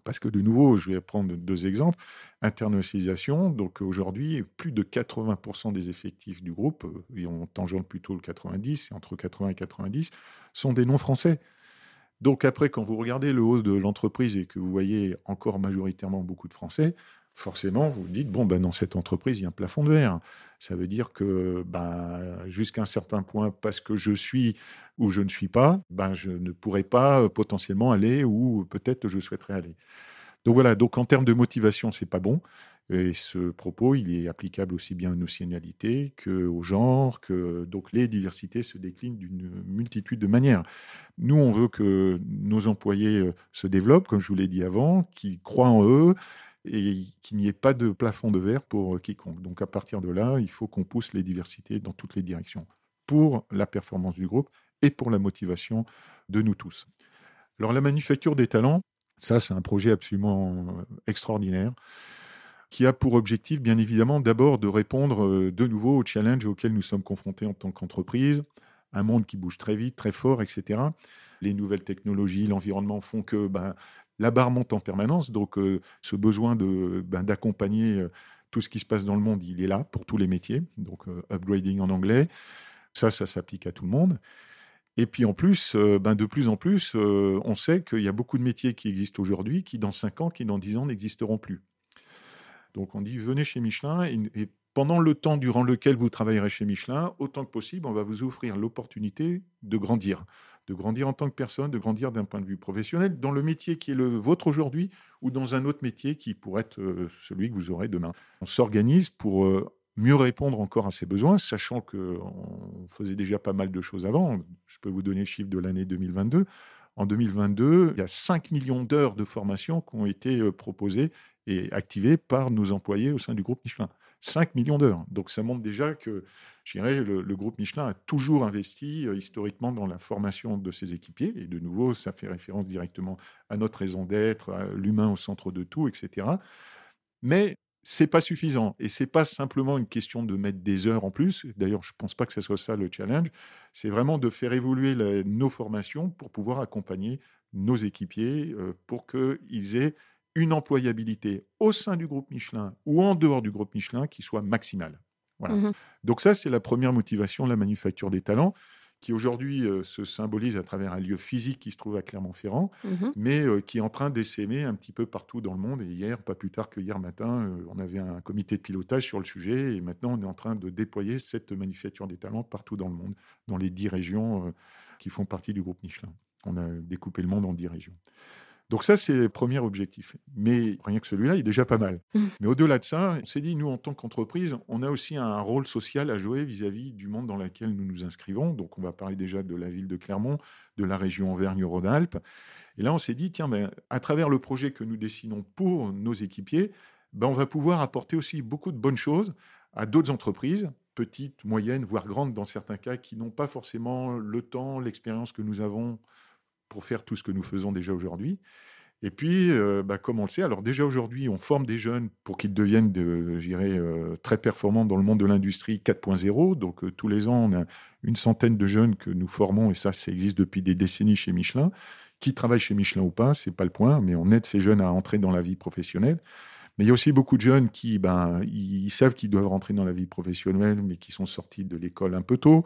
Parce que de nouveau, je vais prendre deux exemples. Internationalisation, donc aujourd'hui, plus de 80% des effectifs du groupe, euh, et on tangente plutôt le 90, et entre 80 et 90, sont des non-français. Donc après, quand vous regardez le haut de l'entreprise et que vous voyez encore majoritairement beaucoup de Français, forcément, vous vous dites, bon, ben, dans cette entreprise, il y a un plafond de verre. Ça veut dire que ben, jusqu'à un certain point, parce que je suis ou je ne suis pas, ben, je ne pourrai pas euh, potentiellement aller où peut-être je souhaiterais aller. Donc voilà, donc en termes de motivation, c'est pas bon. Et ce propos, il est applicable aussi bien aux nationalités qu'au genre, que donc les diversités se déclinent d'une multitude de manières. Nous, on veut que nos employés euh, se développent, comme je vous l'ai dit avant, qu'ils croient en eux, et qu'il n'y ait pas de plafond de verre pour euh, quiconque. Donc à partir de là, il faut qu'on pousse les diversités dans toutes les directions pour la performance du groupe et pour la motivation de nous tous. Alors la manufacture des talents, ça c'est un projet absolument euh, extraordinaire qui a pour objectif bien évidemment d'abord de répondre euh, de nouveau aux challenges auxquels nous sommes confrontés en tant qu'entreprise, un monde qui bouge très vite, très fort, etc. Les nouvelles technologies, l'environnement font que ben, la barre monte en permanence. Donc, euh, ce besoin de, ben, d'accompagner euh, tout ce qui se passe dans le monde, il est là pour tous les métiers. Donc, euh, upgrading en anglais, ça, ça s'applique à tout le monde. Et puis en plus, ben, de plus en plus, on sait qu'il y a beaucoup de métiers qui existent aujourd'hui qui, dans 5 ans, qui dans 10 ans, n'existeront plus. Donc, on dit venez chez Michelin et pendant le temps durant lequel vous travaillerez chez Michelin, autant que possible, on va vous offrir l'opportunité de grandir de grandir en tant que personne, de grandir d'un point de vue professionnel, dans le métier qui est le vôtre aujourd'hui ou dans un autre métier qui pourrait être euh, celui que vous aurez demain. On s'organise pour euh, mieux répondre encore à ces besoins, sachant qu'on faisait déjà pas mal de choses avant. Je peux vous donner le chiffre de l'année 2022. En 2022, il y a 5 millions d'heures de formation qui ont été euh, proposées et activées par nos employés au sein du groupe Michelin. 5 millions d'heures. Donc ça montre déjà que le, le, groupe Michelin a toujours investi euh, historiquement dans la formation de ses équipiers. Et de nouveau, ça fait référence directement à notre raison d'être, à l'humain au centre de tout, etc. Mais c'est pas suffisant. Et c'est pas simplement une question de mettre des heures en plus. D'ailleurs, je pense pas que ce soit ça le challenge. C'est vraiment de faire évoluer nos formations pour pouvoir accompagner nos équipiers euh, pour qu'ils aient une employabilité au sein du groupe Michelin ou en dehors du groupe Michelin qui soit maximale. Voilà. Mmh. Donc ça, c'est la première motivation de la manufacture des talents, qui aujourd'hui euh, se symbolise à travers un lieu physique qui se trouve à Clermont-Ferrand, Mhm. mais euh, qui est en train d'essaimer un petit peu partout dans le monde. Et hier, pas plus tard que hier matin, euh, on avait un comité de pilotage sur le sujet, et maintenant on est en train de déployer cette manufacture des talents partout dans le monde, dans les dix régions qui font partie du groupe Michelin. On a découpé le monde en dix régions. Donc ça, c'est le premier objectif. Mais rien que celui-là, il est déjà pas mal. Mm. Mais au-delà de ça, on s'est dit, nous, en tant qu'entreprise, on a aussi un rôle social à jouer vis-à-vis du monde dans lequel nous nous inscrivons. Donc on va parler déjà de la ville de Clermont, de la région Auvergne-Rhône-Alpes. Et là, on s'est dit, tiens, ben, à travers le projet que nous dessinons pour nos équipiers, ben, on va pouvoir apporter aussi beaucoup de bonnes choses à d'autres entreprises, petites, moyennes, voire grandes dans certains cas, qui n'ont pas forcément le temps, l'expérience que nous avons pour faire tout ce que nous faisons déjà aujourd'hui. Et puis, euh, bah, comme on le sait, alors déjà aujourd'hui, on forme des jeunes pour qu'ils deviennent, de, euh, très performants dans le monde de l'industrie 4.0. Donc, euh, tous les ans, on a une centaine de jeunes que nous formons, et ça, ça existe depuis des décennies chez Michelin. Qui travaillent chez Michelin ou pas, c'est pas le point, mais on aide ces jeunes à entrer dans la vie professionnelle. Mais il y a aussi beaucoup de jeunes qui, ben, ils savent qu'ils doivent rentrer dans la vie professionnelle, mais qui sont sortis de l'école un peu tôt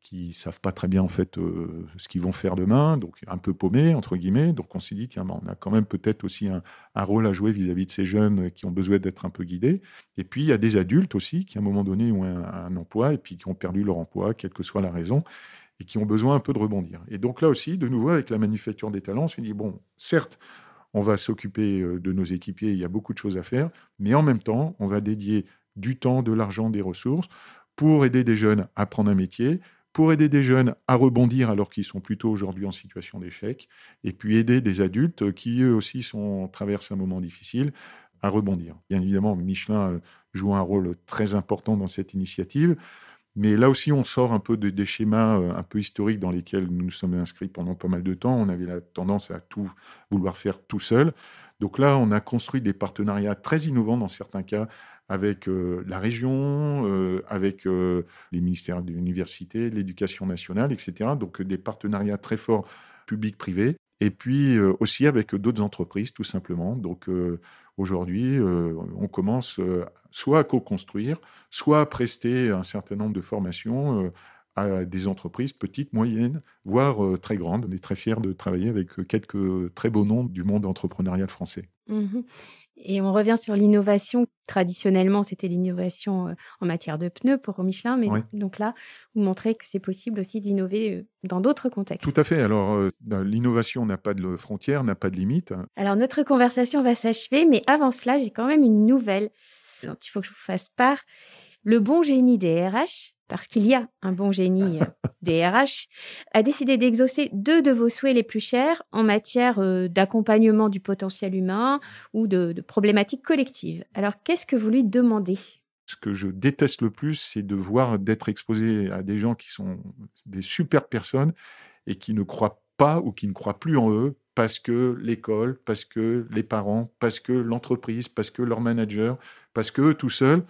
qui savent pas très bien en fait euh, ce qu'ils vont faire demain, donc un peu paumés entre guillemets. Donc on s'est dit tiens, ben, on a quand même peut-être aussi un, rôle à jouer vis-à-vis de ces jeunes qui ont besoin d'être un peu guidés. Et puis il y a des adultes aussi qui à un moment donné ont un, un emploi et puis qui ont perdu leur emploi, quelle que soit la raison, et qui ont besoin un peu de rebondir. Et donc là aussi, de nouveau avec la manufacture des talents, on s'est dit bon, certes. On va s'occuper euh, de nos équipiers, il y a beaucoup de choses à faire, mais en même temps, on va dédier du temps, de l'argent, des ressources pour aider des jeunes à prendre un métier, pour aider des jeunes à rebondir alors qu'ils sont plutôt aujourd'hui en situation d'échec, et puis aider des adultes qui eux aussi sont, traversent un moment difficile à rebondir. Bien évidemment, Michelin euh, joue un rôle très important dans cette initiative, mais là aussi, on sort un peu de- des schémas euh, un peu historiques dans lesquels nous nous sommes inscrits pendant pas mal de temps. On avait la tendance à tout vouloir faire tout seul. Donc là, on a construit des partenariats très innovants dans certains cas avec euh, la région, euh, avec euh, les ministères de l'université, de l'éducation nationale, etc. Donc des partenariats très forts public-privé. Et puis aussi avec d'autres entreprises, tout simplement. Donc aujourd'hui, on commence soit à co-construire, soit à prester un certain nombre de formations à des entreprises petites, moyennes, voire très grandes. On est très fiers de travailler avec quelques très beaux noms du monde entrepreneurial français. Mhm. Et on revient sur l'innovation. Traditionnellement, c'était l'innovation euh, en matière de pneus pour Michelin, mais Oui. donc là, vous montrez que c'est possible aussi d'innover euh, dans d'autres contextes. Tout à fait. Alors, euh, l'innovation n'a pas de frontières, n'a pas de limite. Alors, notre conversation va s'achever, mais avant cela, j'ai quand même une nouvelle dont il faut que je vous fasse part. Le bon génie des RH, parce qu'il y a un bon génie euh, des RH, a décidé d'exaucer deux de vos souhaits les plus chers en matière euh, d'accompagnement du potentiel humain ou de, de problématiques collectives. Alors, qu'est-ce que vous lui demandez? Ce que je déteste le plus, c'est de voir d'être exposé à des gens qui sont des super personnes et qui ne croient pas ou qui ne croient plus en eux parce que l'école, parce que les parents, parce que l'entreprise, parce que leur manager, parce que eux tout seuls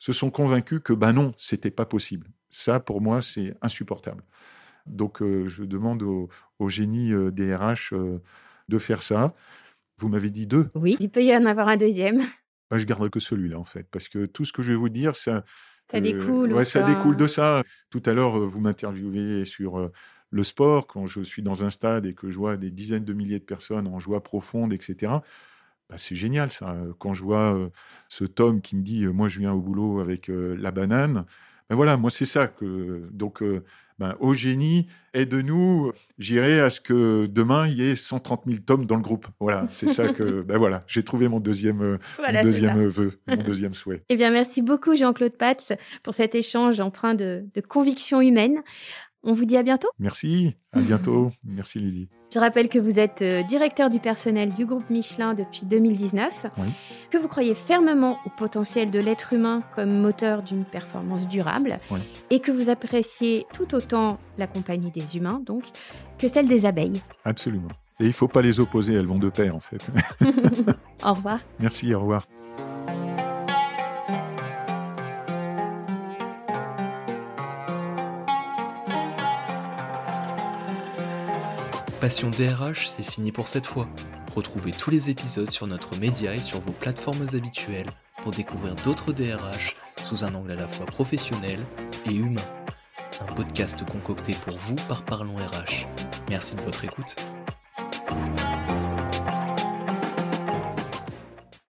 se sont convaincus que ben non, c'était pas possible. Ça, pour moi, c'est insupportable. Donc, euh, je demande au, au génie euh, des RH euh, de faire ça. Vous m'avez dit deux. Oui, il peut y en avoir un deuxième. Bah, je garde que celui-là, en fait, parce que tout ce que je vais vous dire, ça, Ça découle. ouais, ça découle de ça. Tout à l'heure, vous m'interviewez sur le sport, quand je suis dans un stade et que je vois des dizaines de milliers de personnes en joie profonde, etc. Bah, c'est génial, ça. Quand je vois euh, ce Tom qui me dit, euh, moi, je viens au boulot avec euh, la banane. Ben voilà, moi, c'est ça que. Donc, ben, au génie, aide-nous, j'irai à ce que demain, il y ait 130 000 tomes dans le groupe. Voilà, c'est ça que. Ben voilà, j'ai trouvé mon deuxième, Voilà, mon deuxième vœu, mon deuxième souhait. Eh bien, merci beaucoup, Jean-Claude Patz, pour cet échange empreint de, de conviction humaine. On vous dit à bientôt. Merci, à bientôt. Merci Lydie. Je rappelle que vous êtes euh, directeur du personnel du groupe Michelin depuis 2019, Oui. que vous croyez fermement au potentiel de l'être humain comme moteur d'une performance durable Oui. et que vous appréciez tout autant la compagnie des humains, donc, que celle des abeilles. Absolument. Et il ne faut pas les opposer, elles vont de pair en fait. Au revoir. Merci, au revoir. Passion DRH, c'est fini pour cette fois. Retrouvez tous les épisodes sur notre média et sur vos plateformes habituelles pour découvrir d'autres DRH sous un angle à la fois professionnel et humain. un podcast concocté pour vous par Parlons RH. Merci de votre écoute.